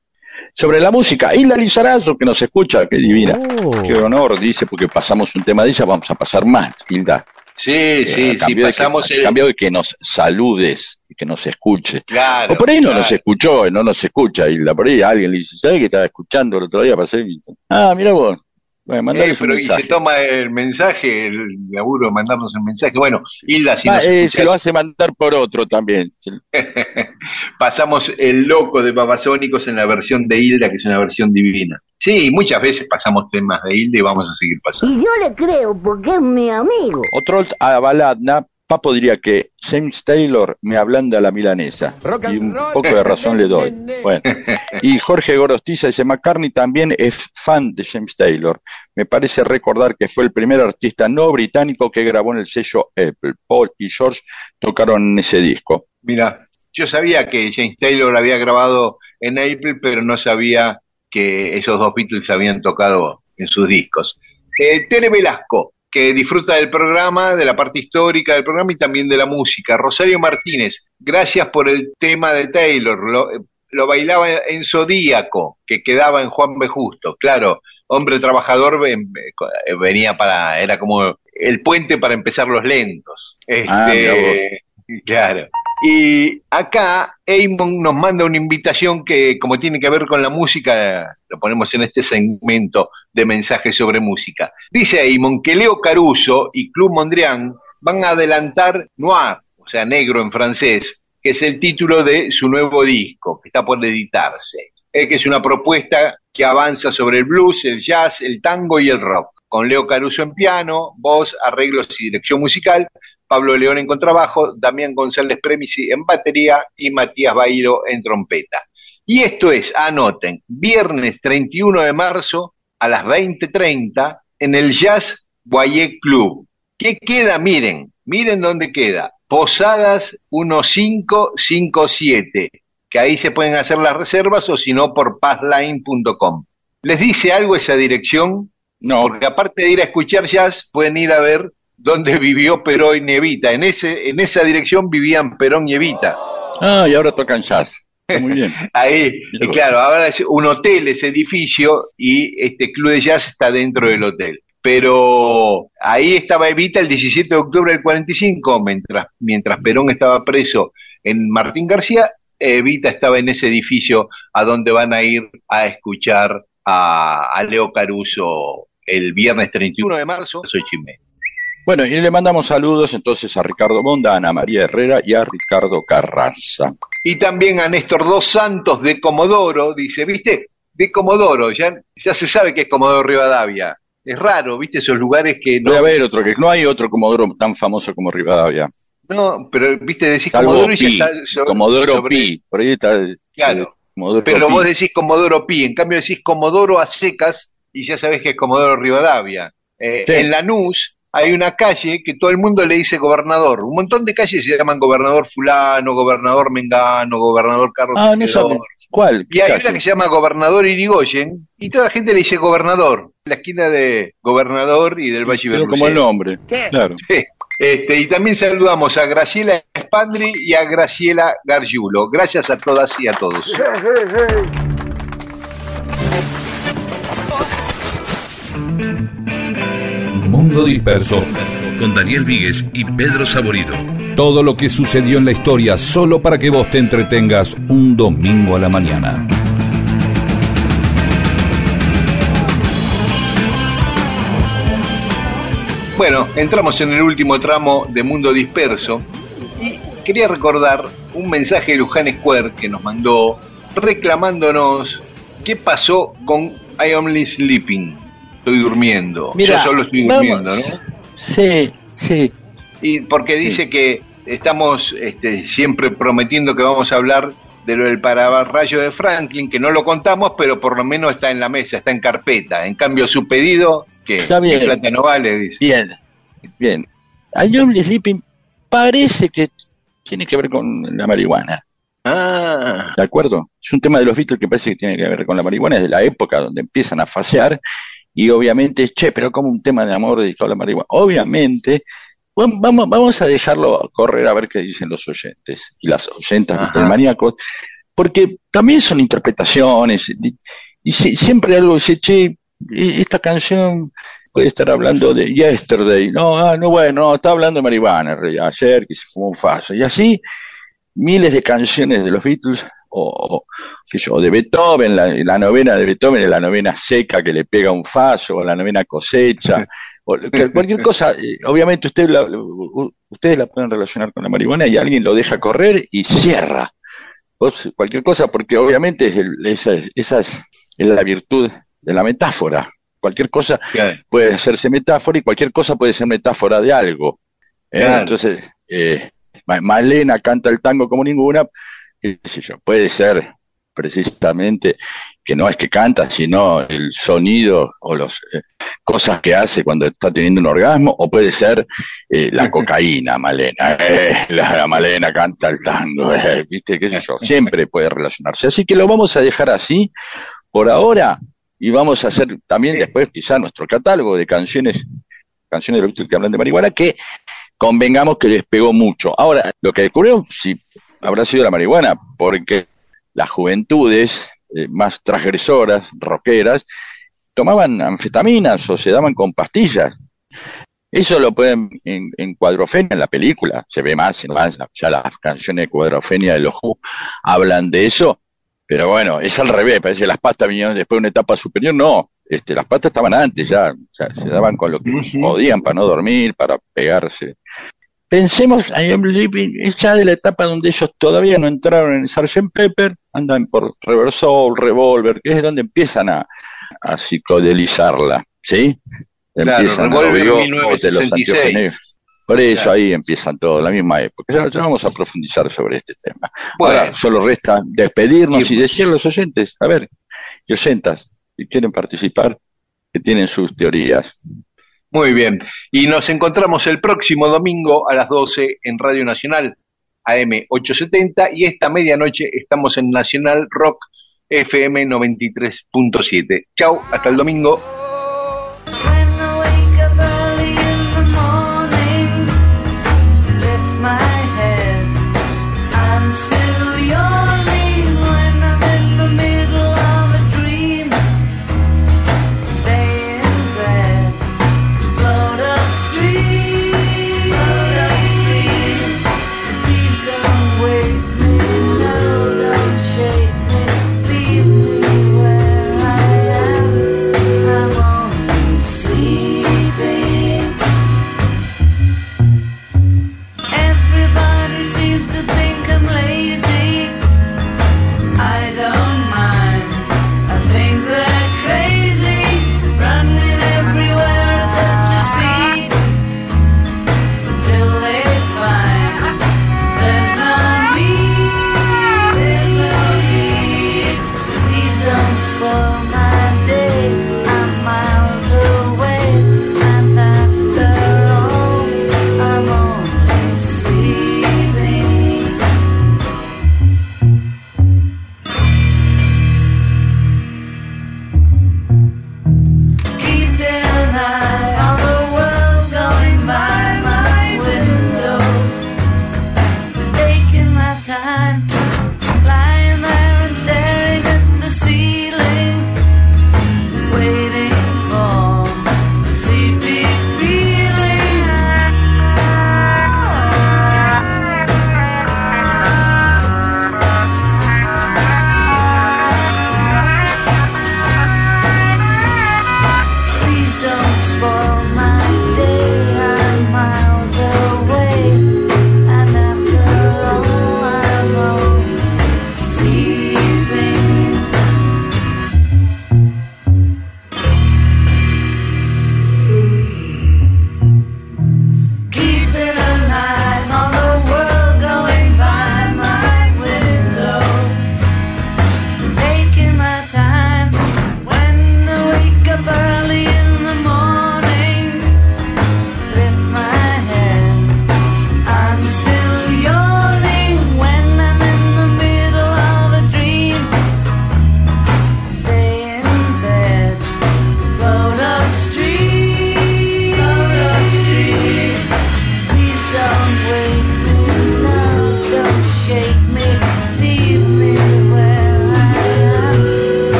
Speaker 2: Sobre la música, Hilda Lizarazo que nos escucha, qué divina. Qué honor, dice, porque pasamos un tema de ella, vamos a pasar más, Hilda.
Speaker 1: Sí,
Speaker 2: Eh,
Speaker 1: sí,
Speaker 2: a
Speaker 1: sí,
Speaker 2: de que-
Speaker 1: pasamos el...
Speaker 2: cambio de que nos saludes que nos escuche.
Speaker 1: Claro,
Speaker 2: o por ahí no
Speaker 1: claro.
Speaker 2: nos escuchó, no nos escucha Hilda. Por ahí alguien le dice, ¿sabes que estaba escuchando el otro día? Pasé y- Ah, mira vos. Bueno,
Speaker 1: Eh, pero y se toma el mensaje, el laburo de mandarnos el mensaje. Bueno, Hilda, si
Speaker 2: Ah,
Speaker 1: nos
Speaker 2: eh,
Speaker 1: escuchás,
Speaker 2: se lo hace mandar por otro también.
Speaker 1: pasamos el loco de Babasónicos en la versión de Hilda, que es una versión divina. Sí, muchas veces pasamos temas de Hilda y vamos a seguir pasando.
Speaker 8: Y yo le creo porque es mi amigo.
Speaker 2: Otro a baladna, Papo diría que James Taylor me ablanda la milanesa. Y un poco de razón le doy. Bueno. Y Jorge Gorostiza dice, McCartney también es fan de James Taylor. Me parece recordar que fue el primer artista no británico que grabó en el sello Apple. Paul y George tocaron en ese disco.
Speaker 1: Mira, yo sabía que James Taylor había grabado en April, pero no sabía que esos dos Beatles habían tocado en sus discos. Eh, Tere Velasco, que disfruta del programa, de la parte histórica del programa y también de la música. Rosario Martínez, gracias por el tema de Taylor. Lo, lo bailaba en Zodíaco, que quedaba en Juan B. Justo. Claro, hombre trabajador ven- venía para, era como el puente para empezar los lentos.
Speaker 2: Ah,
Speaker 1: Este, claro. Y acá Eamon nos manda una invitación que, como tiene que ver con la música, lo ponemos en este segmento de mensajes sobre música. Dice Eamon que Leo Caruso y Club Mondrian van a adelantar Noir, o sea, negro en francés, que es el título de su nuevo disco, que está por editarse. Eh, que es una propuesta que avanza sobre el blues, el jazz, el tango y el rock, con Leo Caruso en piano, voz, arreglos y dirección musical, Pablo León en contrabajo, Damián González Premisi en batería y Matías Bairo en trompeta. Y esto es, anoten, viernes 31 de marzo a las 20.30 en el Jazz Boyer Club. ¿Qué queda? Miren, miren dónde queda. Posadas 1557, que ahí se pueden hacer las reservas o si no por passline.com. ¿Les dice algo esa dirección?
Speaker 2: No,
Speaker 1: Porque aparte de ir a escuchar jazz, pueden ir a ver donde vivió Perón y Evita. En, ese, en esa dirección vivían Perón y Evita.
Speaker 2: Ah, y ahora tocan jazz. Muy bien.
Speaker 1: Ahí, y claro, ahora es un hotel ese edificio y este club de jazz está dentro del hotel. Pero ahí estaba Evita el 17 de octubre del 45, mientras, mientras Perón estaba preso en Martín García, Evita estaba en ese edificio a donde van a ir a escuchar a, a Leo Caruso el viernes 31 de marzo a las ocho y media.
Speaker 2: Bueno, y le mandamos saludos entonces a Ricardo Monda, a Ana María Herrera y a Ricardo Carranza.
Speaker 1: Y también a Néstor Dos Santos de Comodoro, dice, ¿viste? De Comodoro, ya, ya se sabe que es Comodoro Rivadavia. Es raro, ¿viste? Esos lugares que no...
Speaker 2: Puede haber otro, que no hay otro Comodoro tan famoso como Rivadavia.
Speaker 1: No, pero, ¿viste? Decís
Speaker 2: Salvo
Speaker 1: Comodoro y ya
Speaker 2: Pi,
Speaker 1: está...
Speaker 2: Comodoro
Speaker 1: sobre-
Speaker 2: Pi, por ahí está... eh,
Speaker 1: Claro. Pero
Speaker 2: Pi.
Speaker 1: vos decís Comodoro Pi, en cambio decís Comodoro a secas y ya sabés que es Comodoro Rivadavia. Eh,
Speaker 2: Sí.
Speaker 1: En Lanús hay una calle que todo el mundo le dice gobernador. Un montón de calles se llaman gobernador fulano, gobernador Mengano, gobernador Carlos
Speaker 2: Ah, no. ¿Cuál?
Speaker 1: Y hay
Speaker 2: calle?
Speaker 1: una que se llama Gobernador Irigoyen y toda la gente le dice gobernador. La esquina de Gobernador y del Valle
Speaker 2: Pero como el nombre. Claro.
Speaker 1: Sí. Este, y también saludamos a Graciela Spandri y a Graciela Gargiulo. Gracias a todas y a todos.
Speaker 3: Mundo Disperso, con Daniel Víguez y Pedro Saborido. Todo lo que sucedió en la historia solo para que vos te entretengas un domingo a la mañana.
Speaker 1: Bueno, entramos en el último tramo de Mundo Disperso y quería recordar un mensaje de Luján Square que nos mandó reclamándonos qué pasó con I Only Sleeping. Estoy durmiendo. Yo solo estoy
Speaker 9: vamos-
Speaker 1: durmiendo, ¿no?
Speaker 9: Sí, sí.
Speaker 1: Y porque dice que estamos este, siempre prometiendo que vamos a hablar de lo del pararrayo de Franklin, que no lo contamos, pero por lo menos está en la mesa, está en carpeta. En cambio, su pedido, que plata no vale, dice.
Speaker 9: Bien, bien. I Only Sleeping parece que tiene que ver con la marihuana.
Speaker 1: Ah,
Speaker 2: ¿De acuerdo? Es un tema de los Beatles que parece que tiene que ver con la marihuana, es de la época donde empiezan a fasear y obviamente, che, pero como un tema de amor dedicado a la marihuana. Obviamente, vam- vamos, vamos a dejarlo correr a ver qué dicen los oyentes y las oyentas beatlemaníacos, porque también son interpretaciones y, y si- siempre algo dice, che, e- esta canción puede estar hablando de Yesterday, no, ah, no, bueno, no, está hablando de marihuana, ayer que se fumó un faso, y así miles de canciones de los Beatles o, o, qué sé yo, de Beethoven, la, la novena de Beethoven es la novena seca que le pega un faso, o la novena cosecha, o cualquier cosa, eh, obviamente usted la- ustedes la pueden relacionar con la marihuana y alguien lo deja correr y cierra. Cualquier cosa, porque obviamente es el- esa, es- esa es, es la virtud de la metáfora. Cualquier cosa
Speaker 1: claro.
Speaker 2: puede hacerse metáfora y cualquier cosa puede ser metáfora de algo. ¿eh?
Speaker 1: Claro.
Speaker 2: Entonces, eh, Ma- Malena canta el tango como ninguna, yo, puede ser precisamente que no es que canta, sino el sonido o las cosas que hace cuando está teniendo un orgasmo, o puede ser eh, la cocaína, Malena. Eh, la, Malena canta el tango, eh, ¿viste? ¿Qué sé yo? Siempre puede relacionarse. Así que lo vamos a dejar así por ahora y vamos a hacer también después quizá nuestro catálogo de canciones, canciones de los que hablan de marihuana, que convengamos que les pegó mucho. Ahora, lo que descubrieron, si habrá sido la marihuana, porque las juventudes eh, más transgresoras, rockeras, tomaban anfetaminas o se daban con pastillas. Eso lo pueden en, en Cuadrofenia, en la película, se ve más más, ya las canciones de Cuadrofenia de los Who hablan de eso, pero bueno, es al revés, parece que las pastas vinieron después de una etapa superior, no, este, las pastas estaban antes ya, o sea, se daban con lo que podían para no dormir, para pegarse. Pensemos, I Am Living es ya de la etapa donde ellos todavía no entraron en Sgt. Pepper, andan por Reversal, Revolver, que es donde empiezan a, a psicodelizarla, ¿sí?
Speaker 1: Claro,
Speaker 2: Empiezan
Speaker 1: Revolver
Speaker 2: los
Speaker 1: 1966.
Speaker 2: anteojos negros. Por eso
Speaker 1: Claro.
Speaker 2: ahí empiezan todo, la misma época. Ya, ya vamos a profundizar sobre este tema.
Speaker 1: Bueno.
Speaker 2: Ahora solo resta despedirnos y decir a los oyentes, a ver, y oyentas, si quieren participar, que tienen sus teorías.
Speaker 1: Muy bien. Y nos encontramos el próximo domingo a las 12 en Radio Nacional AM 870 y esta medianoche estamos en Nacional Rock FM 93.7. Chau, hasta el domingo.